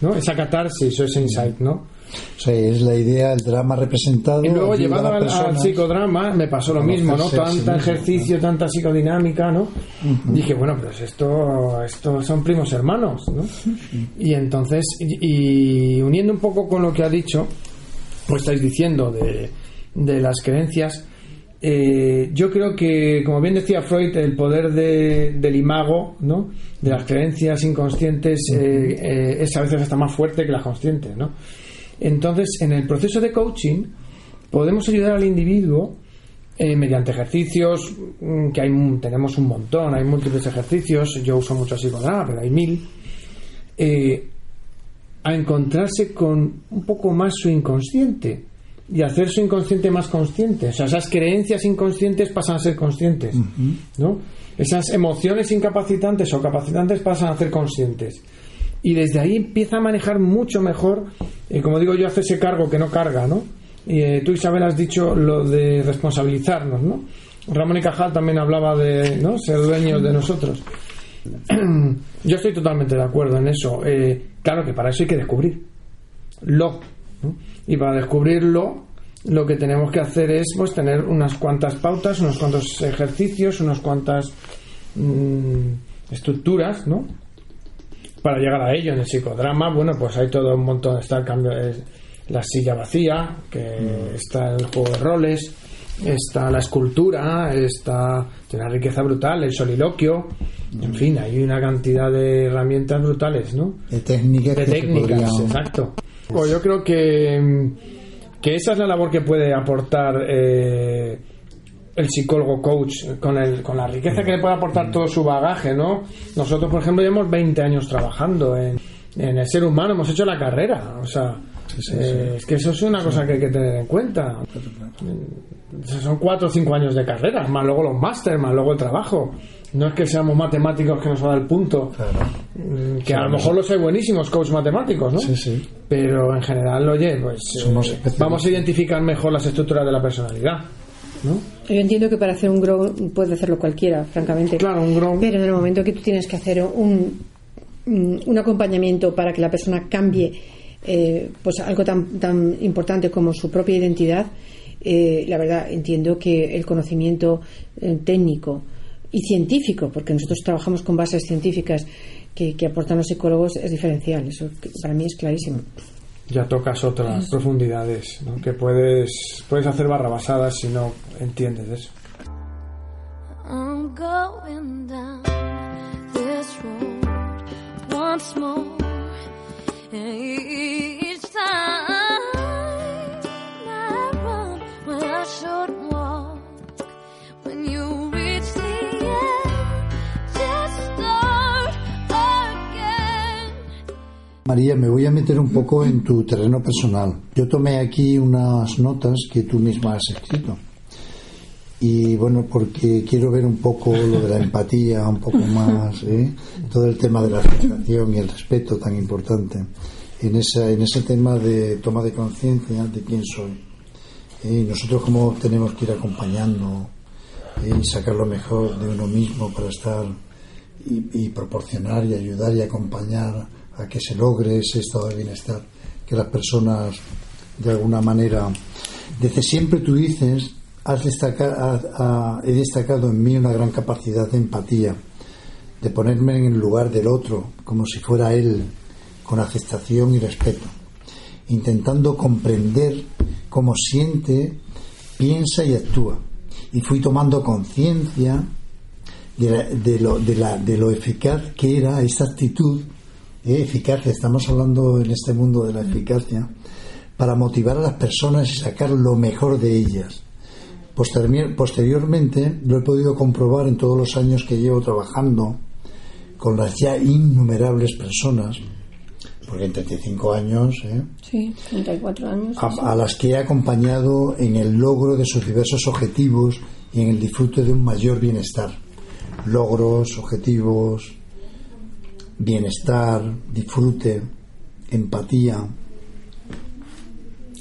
¿no? esa catarsis o ese insight, ¿no? O sea, es la idea, el drama representado. Y luego llevado al, psicodrama me pasó lo mismo, ¿no? Tanta ejercicio, tanta psicodinámica, ¿no? Dije, bueno, pues esto, esto son primos hermanos, ¿no? Y entonces, y, uniendo un poco con lo que ha dicho, o estáis diciendo de, de las creencias, eh, yo creo que, como bien decía Freud, el poder de, del imago, ¿no? de las creencias inconscientes, eh, eh, es a veces hasta más fuerte que las conscientes. ¿no? Entonces, en el proceso de coaching podemos ayudar al individuo eh, mediante ejercicios, mm, que hay, tenemos un montón, hay múltiples ejercicios, yo uso mucho psicodrama, pero hay mil, eh, a encontrarse con un poco más su inconsciente y hacer su inconsciente más consciente. O sea, esas creencias inconscientes pasan a ser conscientes, ¿no? Esas emociones incapacitantes o capacitantes pasan a ser conscientes y desde ahí empieza a manejar mucho mejor, y como digo yo, hace ese cargo que no carga, ¿no? Y eh, tú, Isabel, has dicho lo de responsabilizarnos, ¿no? Ramón y Cajal también hablaba de ¿no? ser dueños de nosotros. Yo estoy totalmente de acuerdo en eso. Eh, claro que para eso hay que descubrirlo. Y para descubrirlo, lo que tenemos que hacer es pues, tener unas cuantas pautas, unos cuantos ejercicios, unas cuantas mm, estructuras, ¿no? Para llegar a ello. En el psicodrama, bueno, pues hay todo un montón. Está el cambio, la silla vacía, que mm. está el juego de roles, está la escultura, está una riqueza brutal, el soliloquio. En mm. fin, hay una cantidad de herramientas brutales, ¿no? De técnicas. De técnicas, exacto. Pues yo creo que, que esa es la labor que puede aportar. Eh, el psicólogo coach con, el, con la riqueza que le puede aportar todo su bagaje, ¿no? Nosotros, por ejemplo, llevamos 20 años trabajando en, en el ser humano, hemos hecho la carrera, o sea, eh, es que eso es una cosa que hay que tener en cuenta. Son 4 o 5 años de carrera, más luego los máster, más luego el trabajo. No es que seamos matemáticos que nos va a dar el punto, mm, que a lo mejor los hay buenísimos coach matemáticos, ¿no? Sí, sí. Pero en general, oye, pues eh, vamos a identificar mejor las estructuras de la personalidad. Yo entiendo que para hacer un grow puede hacerlo cualquiera, francamente. Claro, un grow. Pero en el momento que tú tienes que hacer un, un acompañamiento para que la persona cambie eh, pues algo tan, tan importante como su propia identidad, eh, la verdad entiendo que el conocimiento eh, técnico y científico, porque nosotros trabajamos con bases científicas que, que aportan los psicólogos, es diferencial. Eso para mí es clarísimo ya tocas otras profundidades, ¿no? que puedes, puedes hacer barrabasadas si no entiendes eso. I'm going down this road once more. María, me voy a meter un poco en tu terreno personal. Yo tomé aquí unas notas que tú misma has escrito. Y bueno, porque quiero ver un poco lo de la empatía, un poco más, ¿eh? todo el tema de la aceptación y el respeto tan importante. En, esa, en ese tema de toma de conciencia de quién soy. ¿eh? Y nosotros como tenemos que ir acompañando ¿eh? y sacar lo mejor de uno mismo para estar y, y proporcionar y ayudar y acompañar a que se logre ese estado de bienestar, que las personas de alguna manera, desde siempre tú dices, has he destacado en mí una gran capacidad de empatía, de ponerme en el lugar del otro, como si fuera él, con aceptación y respeto, intentando comprender cómo siente, piensa y actúa. Y fui tomando conciencia de, lo, eficaz que era esta actitud eficacia, estamos hablando en este mundo de la eficacia, para motivar a las personas y sacar lo mejor de ellas. Posteriormente lo he podido comprobar en todos los años que llevo trabajando con las ya innumerables personas, porque en 35 años, ¿eh? sí, 34 años, a, a las que he acompañado en el logro de sus diversos objetivos y en el disfrute de un mayor bienestar. Logros, objetivos, bienestar, disfrute, empatía.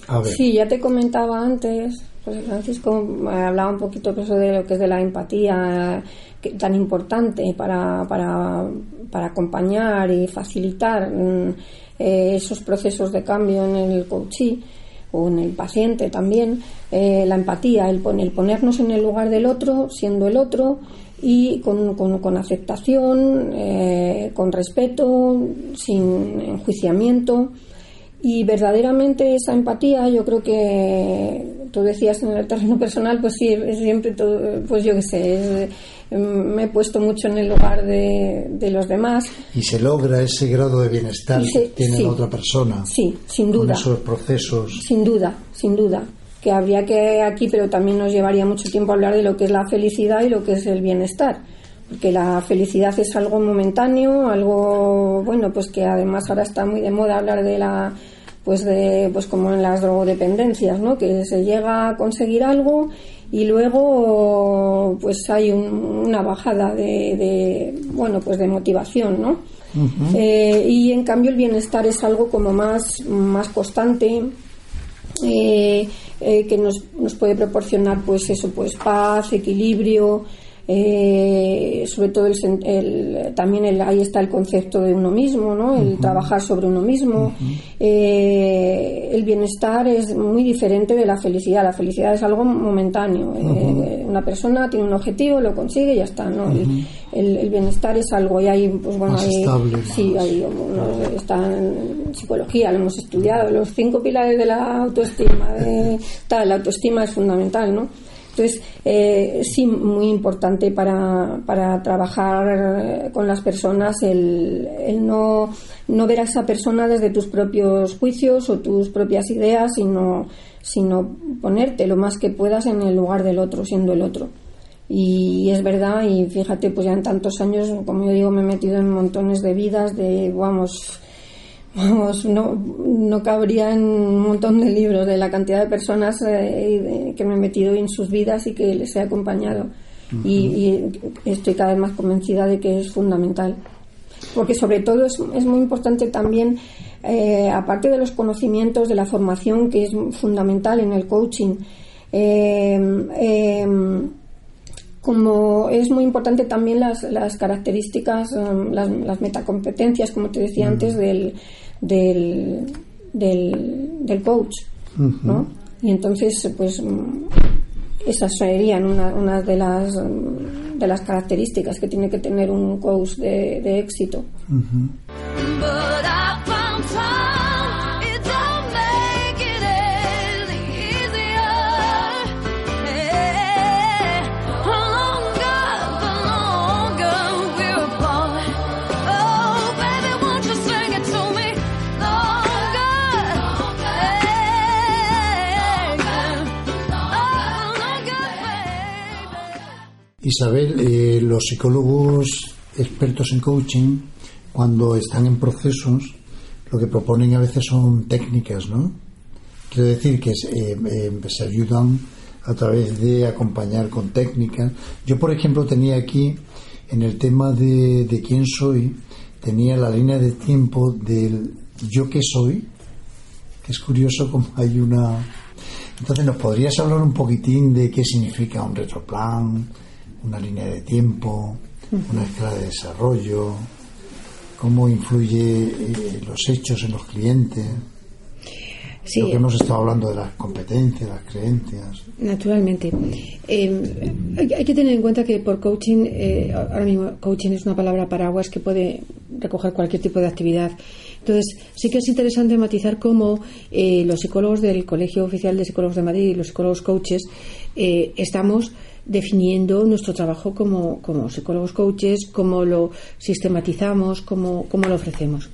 A ver. Sí, ya te comentaba antes, José Francisco hablaba un poquito pues, de lo que es de la empatía, que, tan importante para, para, para, acompañar y facilitar mm, eh, esos procesos de cambio en el coachí o en el paciente también, eh, la empatía, el, el ponernos en el lugar del otro, siendo el otro, y con, con, aceptación, eh, con respeto, sin enjuiciamiento. Y verdaderamente esa empatía, yo creo que tú decías en el terreno personal, pues sí, siempre, todo, pues yo qué sé, me he puesto mucho en el lugar de, de, los demás. Y se logra ese grado de bienestar que tiene la otra persona. Sí, sin duda. Con esos procesos. Sin duda, sin duda que habría que aquí, pero también nos llevaría mucho tiempo hablar de lo que es la felicidad y lo que es el bienestar. Porque la felicidad es algo momentáneo, algo, bueno, pues que además ahora está muy de moda hablar de la, pues de, pues como en las drogodependencias, ¿no? Que se llega a conseguir algo y luego, pues hay una bajada de, bueno, pues de motivación, ¿no? Eh, y en cambio el bienestar es algo como más, más constante, eh, eh, que nos, nos, puede proporcionar pues eso pues paz equilibrio eh, sobre todo el, también el, ahí está el concepto de uno mismo, ¿no? el trabajar sobre uno mismo. Eh, el bienestar es muy diferente de la felicidad. La felicidad es algo momentáneo. Eh, una persona tiene un objetivo, lo consigue y ya está. ¿no? el, bienestar es algo y hay, pues bueno, hay, sí, hay, está en psicología, lo hemos estudiado, los cinco pilares de la autoestima. tal, la autoestima es fundamental, ¿no? Entonces, eh, sí, muy importante para, para trabajar eh, con las personas el, el no, no, ver a esa persona desde tus propios juicios o tus propias ideas, sino, sino ponerte lo más que puedas en el lugar del otro, siendo el otro. Y es verdad, y fíjate, pues ya en tantos años, como yo digo, me he metido en montones de vidas, de, vamos, vamos, no, no cabría en un montón de libros de la cantidad de personas eh, que me he metido en sus vidas y que les he acompañado. y, estoy cada vez más convencida de que es fundamental. Porque sobre todo es, es muy importante también, eh, aparte de los conocimientos, de la formación que es fundamental en el coaching, eh, como es muy importante también las, las características, las, las, metacompetencias, como te decía antes, del, del, del, coach, ¿no? Y entonces, pues, esas serían una, una de las de las características que tiene que tener un coach de, de éxito. Isabel, eh, los psicólogos expertos en coaching, cuando están en procesos, lo que proponen a veces son técnicas, ¿no? Quiero decir que eh, eh, se ayudan a través de acompañar con técnicas. Yo, por ejemplo, tenía aquí en el tema de, de quién soy, tenía la línea de tiempo del yo que soy, que es curioso como hay una... Entonces, ¿nos podrías hablar un poquitín de qué significa un retroplan, una línea de tiempo, una escala de desarrollo, cómo influye eh, los hechos en los clientes? Sí, Lo que hemos estado hablando de las competencias, las creencias. Naturalmente. Eh, hay, hay que tener en cuenta que por coaching, eh, ahora mismo coaching es una palabra paraguas que puede recoger cualquier tipo de actividad. Entonces, sí que es interesante matizar cómo eh, los psicólogos del Colegio Oficial de Psicólogos de Madrid y los psicólogos coaches eh, estamos definiendo nuestro trabajo como, como psicólogos coaches, cómo lo sistematizamos, cómo, cómo lo ofrecemos.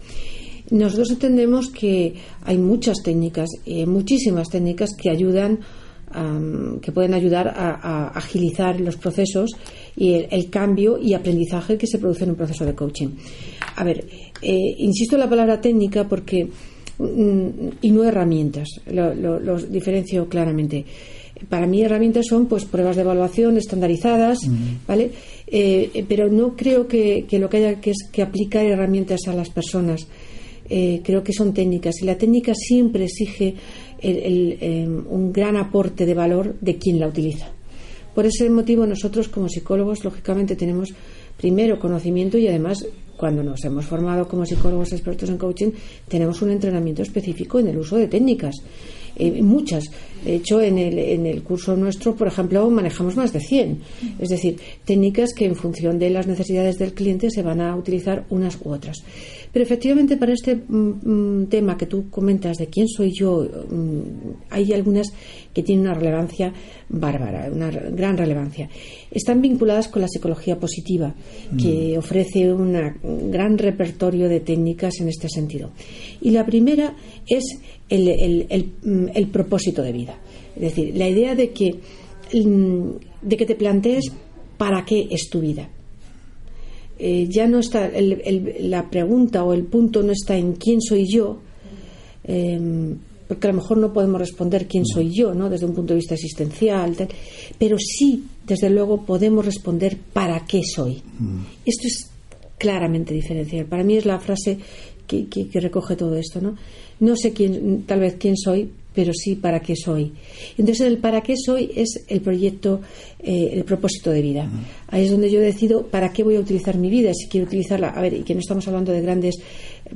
Nosotros entendemos que hay muchas técnicas, eh, muchísimas técnicas que ayudan, que pueden ayudar a, a agilizar los procesos y el, el cambio y aprendizaje que se produce en un proceso de coaching. A ver, eh, insisto en la palabra técnica porque mm, y no herramientas, lo, lo- los diferencio claramente. Para mí herramientas son pues pruebas de evaluación estandarizadas, ¿vale? Eh, eh, pero no creo que, que lo que haya que es que aplicar herramientas a las personas. Eh, creo que son técnicas y la técnica siempre exige el- el, eh, un gran aporte de valor de quien la utiliza. Por ese motivo nosotros como psicólogos lógicamente tenemos primero conocimiento y además cuando nos hemos formado como psicólogos expertos en coaching tenemos un entrenamiento específico en el uso de técnicas. Eh, muchas. De hecho, en el, en el curso nuestro, por ejemplo, manejamos más de 100. Es decir, técnicas que en función de las necesidades del cliente se van a utilizar unas u otras. Pero efectivamente, para este mm, mm, tema que tú comentas de quién soy yo, mm, hay algunas que tienen una relevancia bárbara, una gran relevancia. Están vinculadas con la psicología positiva, que ofrece una- un gran repertorio de técnicas en este sentido. Y la primera es el, el- el- el propósito de vida. Es decir, la idea de que, de que te plantees para qué es tu vida. Eh, ya no está el- el- la pregunta o el punto no está en quién soy yo, eh, porque a lo mejor no podemos responder quién soy yo, ¿no? Desde un punto de vista existencial, tal, pero sí, desde luego, podemos responder para qué soy. Esto es claramente diferencial. Para mí es la frase que, que- que recoge todo esto, ¿no? No sé quién, tal vez quién soy, pero sí para qué soy. Entonces el para qué soy es el proyecto, eh, el propósito de vida. Ahí es donde yo decido para qué voy a utilizar mi vida, si quiero utilizarla. A ver, y que no estamos hablando de grandes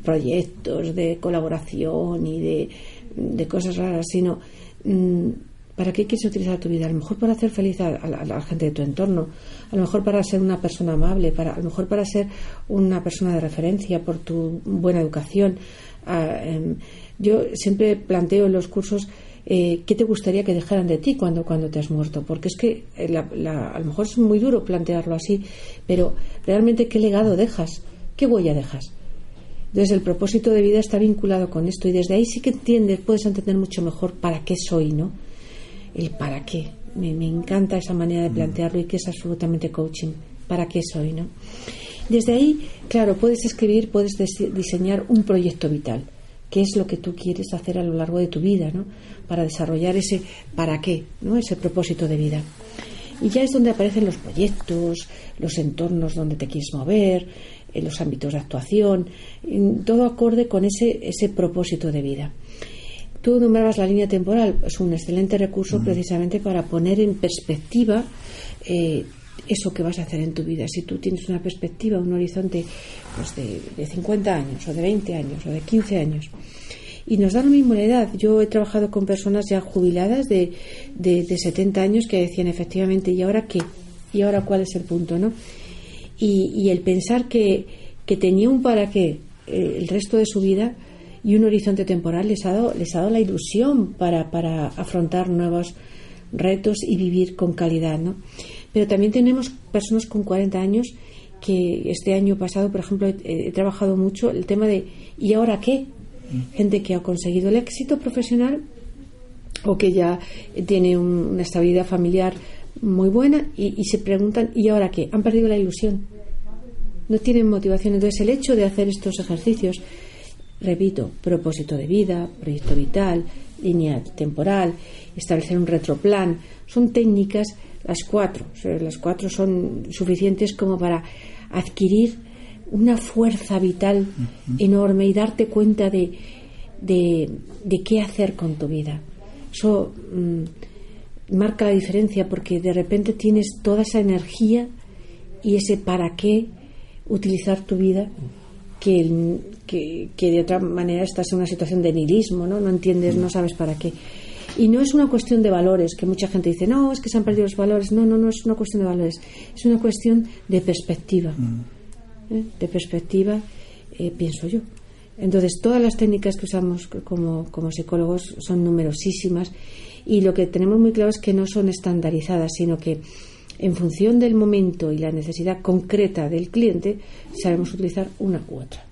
proyectos de colaboración y de, de cosas raras, sino mm, ¿Para qué quieres utilizar tu vida? A lo mejor para hacer feliz a, a la, a la gente de tu entorno, a lo mejor para ser una persona amable, para, a lo mejor para ser una persona de referencia por tu buena educación. Ah, em, yo siempre planteo en los cursos eh, qué te gustaría que dejaran de ti cuando, cuando te has muerto, porque es que eh, la- la- a lo mejor es muy duro plantearlo así, pero realmente qué legado dejas, qué huella dejas. Entonces el propósito de vida está vinculado con esto y desde ahí sí que entiendes, puedes entender mucho mejor para qué soy, ¿no? El para qué. Me, me encanta esa manera de plantearlo y que es absolutamente coaching. ¿Para qué soy, no? Desde ahí, claro, puedes escribir, puedes dise- diseñar un proyecto vital. ¿Qué es lo que tú quieres hacer a lo largo de tu vida, ¿no? Para desarrollar ese para qué, ¿no? Ese propósito de vida. Y ya es donde aparecen los proyectos, los entornos donde te quieres mover, eh, los ámbitos de actuación, todo acorde con ese, ese propósito de vida. Tú nombrabas la línea temporal, es un excelente recurso precisamente para poner en perspectiva eh, eso que vas a hacer en tu vida. Si tú tienes una perspectiva, un horizonte pues de, de 50 años, o de 20 años, o de 15 años, y nos da la edad. Yo he trabajado con personas ya jubiladas de, de, de 70 años que decían efectivamente, ¿y ahora qué? ¿Y ahora cuál es el punto? ¿no? Y, y el pensar que, que tenía un para qué eh, el resto de su vida y un horizonte temporal les ha dado, les ha dado la ilusión para, para afrontar nuevos retos y vivir con calidad. ¿no? Pero también tenemos personas con 40 años que este año pasado, por ejemplo, he, he trabajado mucho el tema de ¿y ahora qué? Gente que ha conseguido el éxito profesional o que ya tiene un- una estabilidad familiar muy buena y, y se preguntan ¿y ahora qué? Han perdido la ilusión. No tienen motivación. Entonces el hecho de hacer estos ejercicios repito, propósito de vida, proyecto vital, línea temporal, establecer un retroplan, son técnicas, las cuatro, las cuatro son suficientes como para adquirir una fuerza vital enorme y darte cuenta de, de, qué hacer con tu vida. Eso mm, marca la diferencia porque de repente tienes toda esa energía y ese para qué utilizar tu vida que, que, de otra manera estás en una situación de nihilismo, ¿no? No entiendes, no sabes para qué. Y no es una cuestión de valores, que mucha gente dice, no, es que se han perdido los valores. No, no, no es una cuestión de valores, es una cuestión de perspectiva. ¿Eh? De perspectiva, eh, pienso yo. Entonces, todas las técnicas que usamos como, como psicólogos son numerosísimas y lo que tenemos muy claro es que no son estandarizadas, sino que en función del momento y la necesidad concreta del cliente, sabemos utilizar una u otra.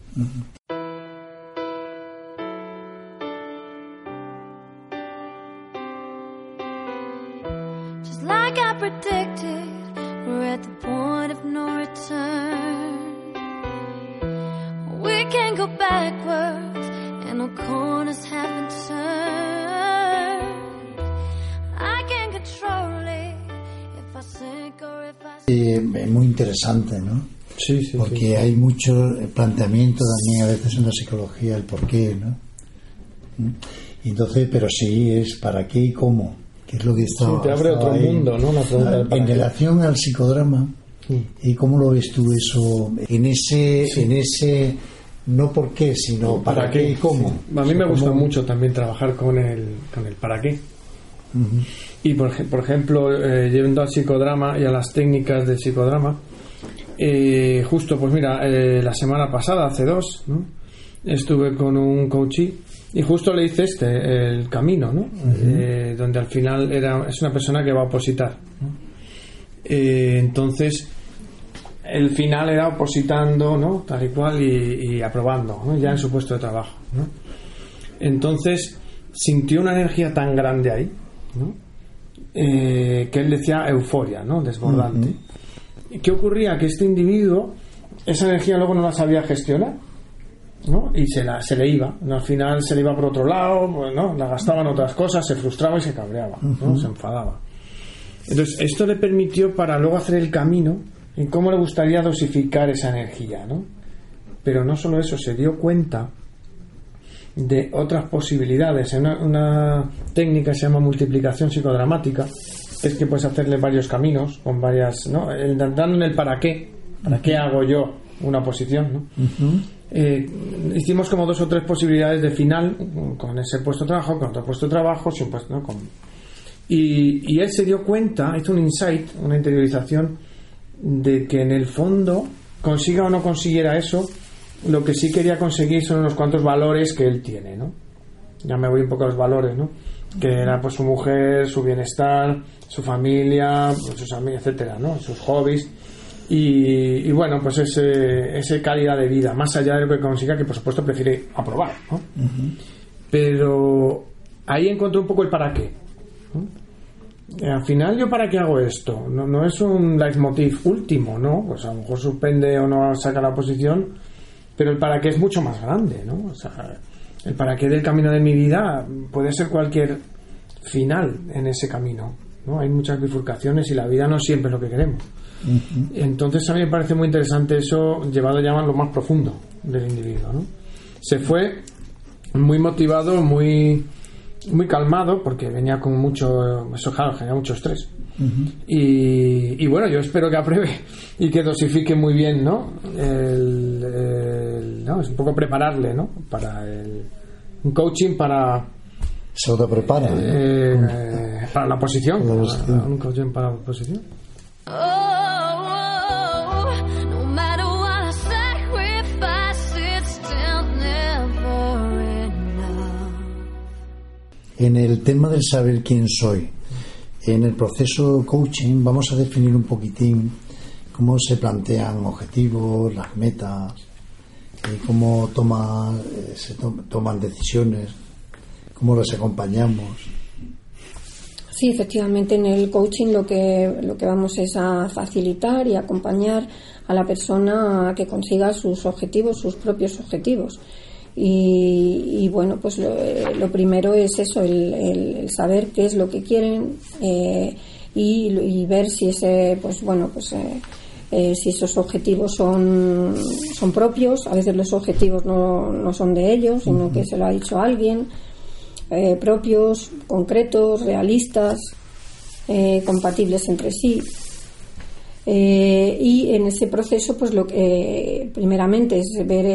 Interesante, ¿no? Sí, sí. Porque hay mucho planteamiento también a veces en la psicología, el por qué, ¿no? ¿Mm? entonces, pero sí es para qué y cómo, que es lo que está. Sí, te abre otro mundo, ¿no? en relación al psicodrama, ¿y cómo lo ves tú eso? En ese, en ese no por qué, sino para, qué, y cómo. A mí me gusta mucho también trabajar con el, con el para qué. Y por, por ejemplo, eh, yendo al psicodrama y a las técnicas del psicodrama, eh, justo pues mira, eh, la semana pasada, hace dos, estuve con un coachee y justo le hice este, el camino, ¿no? donde al final era, es una persona que va a opositar. entonces, el final era opositando, ¿no? Tal y cual y, aprobando, Ya en su puesto de trabajo, Entonces, sintió una energía tan grande ahí, ¿no? Eh, que él decía euforia, ¿no? Desbordante. ¿Qué ocurría? Que este individuo, esa energía luego no la sabía gestionar, ¿no? Y se, la, se le iba, Al final se le iba por otro lado, pues, ¿no? La gastaba en otras cosas, se frustraba y se cabreaba, ¿no? Se enfadaba. Entonces, esto le permitió para luego hacer el camino en cómo le gustaría dosificar esa energía, ¿no? Pero no solo eso, se dio cuenta de otras posibilidades. Una, una técnica se llama multiplicación psicodramática, es que puedes hacerle varios caminos, con varias, ¿no? dando en el para qué, para qué hago yo una posición, ¿no? Eh, hicimos como dos o tres posibilidades de final con ese puesto de trabajo, con otro puesto de trabajo, sin puesto, ¿no? y, y él se dio cuenta, hizo un insight, una interiorización de que en el fondo consiga o no consiguiera eso, lo que sí quería conseguir son unos cuantos valores que él tiene, ¿no? Ya me voy un poco a los valores, ¿no? Que era pues su mujer, su bienestar, su familia, pues, sus amigos, etcétera, ¿no? Sus hobbies. Y, bueno, pues ese, ese calidad de vida, más allá de lo que consiga, que por supuesto prefiere aprobar, ¿no? Pero ahí encontré un poco el para qué. Al final, ¿yo para qué hago esto? No, no es un leitmotiv último, ¿no? Pues a lo mejor suspende o no saca la posición, pero el para qué es mucho más grande, ¿no? O sea, el para qué del camino de mi vida puede ser cualquier final en ese camino, ¿no? Hay muchas bifurcaciones y la vida no siempre es lo que queremos. Entonces a mí me parece muy interesante eso llevado ya a lo más profundo del individuo, ¿no? Se fue muy motivado, muy muy calmado porque venía con mucho eso claro genera mucho estrés y, bueno yo espero que apruebe y que dosifique muy bien no el, no es un poco prepararle no para el un coaching para se lo prepara eh, para la posición un coaching para la posición. Oh. En el tema del saber quién soy, en el proceso coaching vamos a definir un poquitín cómo se plantean objetivos, las metas, y cómo toma, eh, se toman decisiones, cómo las acompañamos. Sí, efectivamente, en el coaching lo que, lo que vamos es a facilitar y acompañar a la persona a que consiga sus objetivos, sus propios objetivos Y, bueno, pues lo, primero es eso, el, saber qué es lo que quieren eh, y, ver si ese, pues bueno, pues eh, si esos objetivos son, son propios. A veces los objetivos no, no son de ellos, sino que se lo ha dicho alguien. propios, concretos, realistas, compatibles entre sí. Eh, y en ese proceso, pues lo que eh, primeramente es ver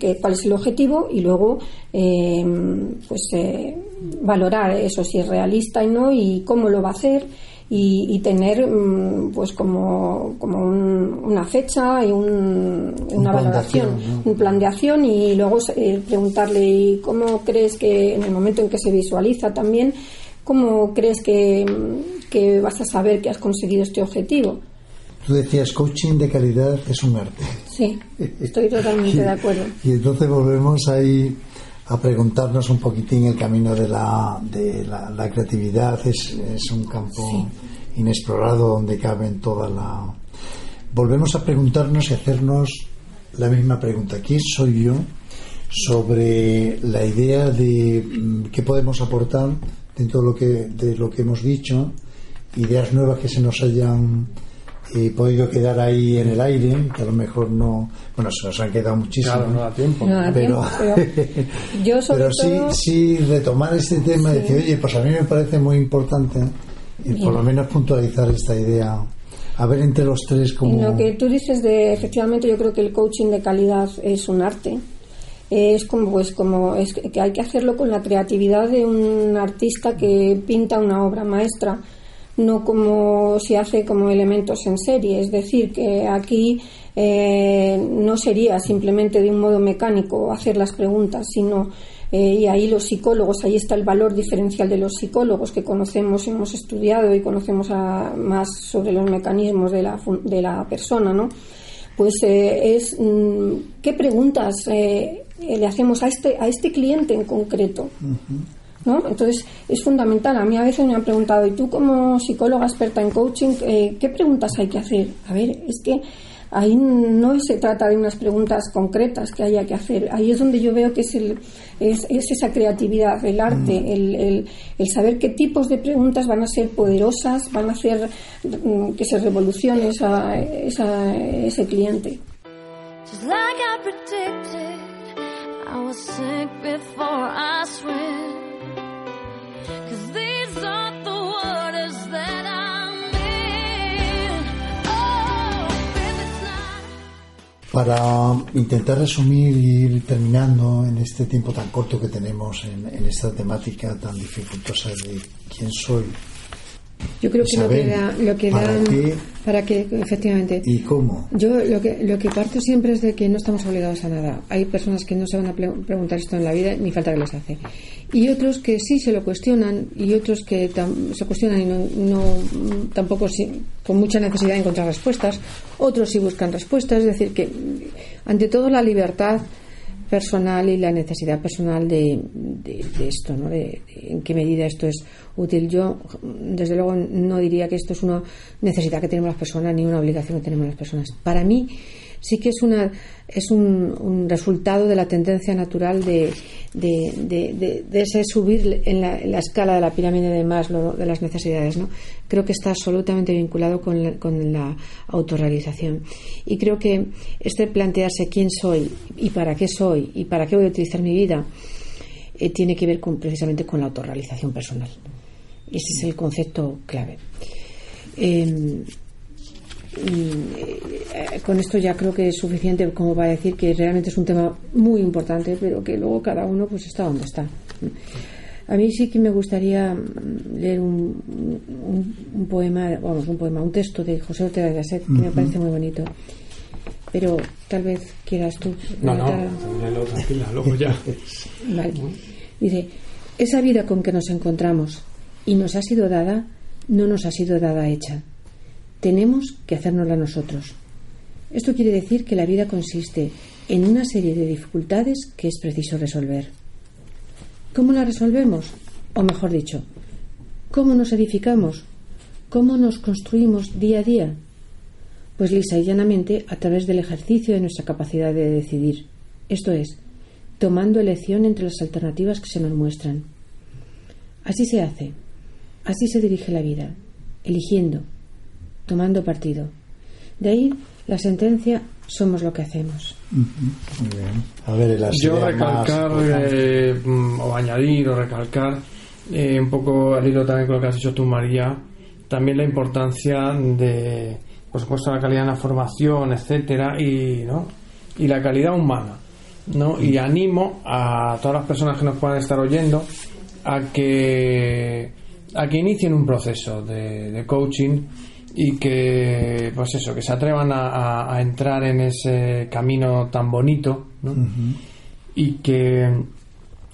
eh, cuál es el objetivo y luego, pues valorar eso si es realista y no y cómo lo va a hacer y, tener, mm, pues como, como una fecha y una valoración, un plan de acción y luego preguntarle cómo crees que en el momento en que se visualiza también, cómo crees que, que vas a saber que has conseguido este objetivo Tú decías, coaching de calidad es un arte. Sí, estoy totalmente de acuerdo. Y entonces volvemos ahí a preguntarnos un poquitín el camino de la, de la, creatividad. Es, es, un campo inexplorado donde caben toda la... Volvemos a preguntarnos y hacernos la misma pregunta. ¿Quién soy yo? sobre la idea de mm, qué podemos aportar dentro de lo que, de lo que hemos dicho, ideas nuevas que se nos hayan y podido quedar ahí en el aire, que a lo mejor no, bueno, se nos han quedado muchísimo. no da tiempo. pero, yo sobre sí, sí retomar este tema y decir, oye, pues a mí me parece muy importante y por lo menos puntualizar esta idea. A ver entre los tres como... Lo que tú dices de, efectivamente, yo creo que el coaching de calidad es un arte. Es como, pues, como es que hay que hacerlo con la creatividad de un artista que pinta una obra maestra no como se hace como elementos en serie. Es decir, que aquí eh, no sería simplemente de un modo mecánico hacer las preguntas, sino eh, y ahí los psicólogos, ahí está el valor diferencial de los psicólogos que conocemos, hemos estudiado y conocemos más sobre los mecanismos de la, de la persona, ¿no? Pues eh, es mm, qué preguntas le hacemos a este, a este cliente en concreto. Entonces es fundamental. A mí a veces me han preguntado, ¿y tú como psicóloga experta en coaching, eh, qué preguntas hay que hacer? A ver, es que ahí no se trata de unas preguntas concretas que haya que hacer. Ahí es donde yo veo que es, el, es, esa creatividad, el arte, mm. el, el, saber qué tipos de preguntas van a ser poderosas, van a hacer mm, que se revolucione esa, esa, ese cliente. Para intentar resumir y ir terminando en este tiempo tan corto que tenemos en, en esta temática tan dificultosa de quién soy, yo creo que lo que da, lo que ¿para, qué, para que efectivamente. ¿Y cómo? Yo lo que lo que parto siempre es de que no estamos obligados a nada. Hay personas que no se van a preguntar esto en la vida ni falta que les hace. Y otros que sí se lo cuestionan y otros que se cuestionan y no, tampoco con mucha necesidad de encontrar respuestas. Otros sí buscan respuestas, es decir que ante todo la libertad personal y la necesidad personal de, esto, ¿no? De, en qué medida esto es útil. Yo, desde luego, no diría que esto es una necesidad que tenemos las personas ni una obligación que tenemos las personas. Para mí, sí que es una es un, resultado de la tendencia natural de, de, ese subir en la, escala de la pirámide de Maslow de las necesidades ¿no? creo que está absolutamente vinculado con la, con la autorrealización. Y creo que este plantearse quién soy y para qué soy y para qué voy a utilizar mi vida eh, tiene que ver con, precisamente con la autorrealización personal. Ese es el concepto clave. Eh, con esto ya creo que es suficiente como para decir que realmente es un tema muy importante, pero que luego cada uno pues está donde está. A mí sí que me gustaría mm, leer un, un, poema, vamos, un poema, un texto de José Ortega de Gasset que me parece muy bonito. Pero tal vez quieras tú. No, no, tranquila, luego ya. vale. Dice: Esa vida con que nos encontramos y nos ha sido dada, no nos ha sido dada hecha tenemos que hacérnosla nosotros. Esto quiere decir que la vida consiste en una serie de dificultades que es preciso resolver. ¿Cómo la resolvemos? O mejor dicho, ¿cómo nos edificamos? ¿Cómo nos construimos día a día? Pues lisa y llanamente a través del ejercicio de nuestra capacidad de decidir. Esto es, tomando elección entre las alternativas que se nos muestran. Así se hace, así se dirige la vida, eligiendo, tomando partido. De ahí la sentencia somos lo que hacemos. A ver, Yo recalcar eh, mm, o añadir o recalcar eh, un poco al hilo también con lo que has dicho tú, María, también la importancia de, por supuesto, la calidad de la formación, etcétera, y, ¿no? y la calidad humana. ¿no? Y animo a todas las personas que nos puedan estar oyendo a que, a que inicien un proceso de coaching y que pues eso que se atrevan a, entrar en ese camino tan bonito y que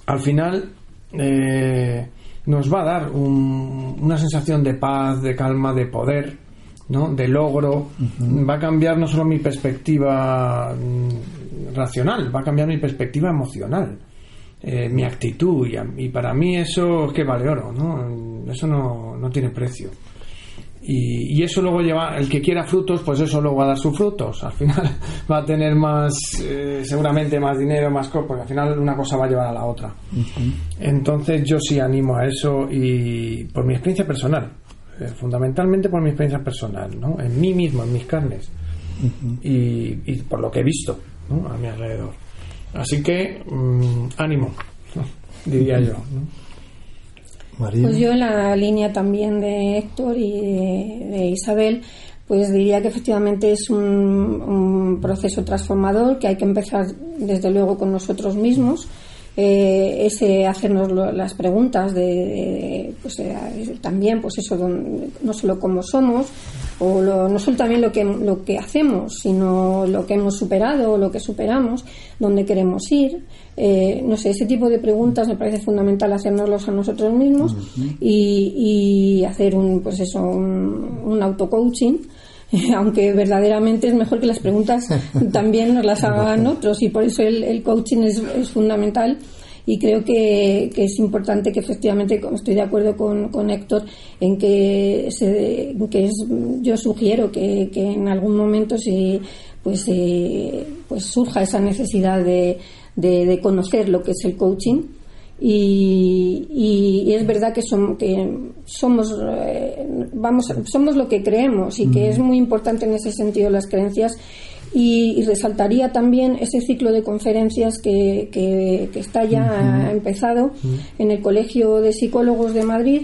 al final eh, nos va a dar una sensación de paz de calma de poder ¿no? de logro. Va a cambiar no solo mi perspectiva mm, racional va a cambiar mi perspectiva emocional. Eh, mi actitud y, para mí eso es que vale oro ¿no? eso no, no tiene precio y, eso luego lleva, el que quiera frutos, pues eso luego va a dar sus frutos. Al final va a tener más, eh, seguramente más dinero, más cosas, porque al final una cosa va a llevar a la otra. Entonces yo sí animo a eso y por mi experiencia personal, eh, fundamentalmente por mi experiencia personal, ¿no? En mí mismo, en mis carnes y, por lo que he visto ¿no? a mi alrededor. Así que mm, ánimo, diría yo. ¿no? Pues yo en la línea también de Héctor y de, Isabel, pues diría que efectivamente es un, proceso transformador que hay que empezar desde luego con nosotros mismos. Eh, ese hacernos las preguntas de, pues, eh, también pues eso no solo cómo somos o no solo también lo que lo que hacemos sino lo que hemos superado o lo que superamos dónde queremos ir. Eh, no sé, ese tipo de preguntas me parece fundamental hacernoslos a nosotros mismos y, hacer un, pues eso, un, auto-coaching aunque verdaderamente es mejor que las preguntas también nos las hagan otros y por eso el, coaching es, fundamental y creo que, es importante que efectivamente estoy de acuerdo con, con Héctor en que, se, que es, yo sugiero que, en algún momento si pues, eh, pues surja esa necesidad de de, conocer lo que es el coaching. Y, es verdad que, que somos eh, vamos somos lo que creemos y que es muy importante en ese sentido las creencias. Y, resaltaría también ese ciclo de conferencias que, que, está ya empezado en el Colegio de Psicólogos de Madrid.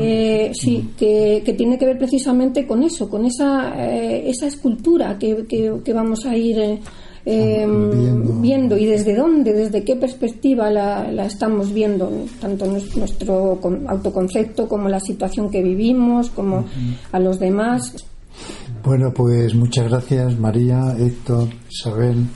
Eh, sí, que, que, tiene que ver precisamente con eso, con esa, eh, esa escultura que, que, vamos a ir eh, viendo. y desde dónde, desde qué perspectiva la, estamos viendo, tanto nuestro autoconcepto como la situación que vivimos, como a los demás. Bueno, pues muchas gracias María, Héctor, Isabel.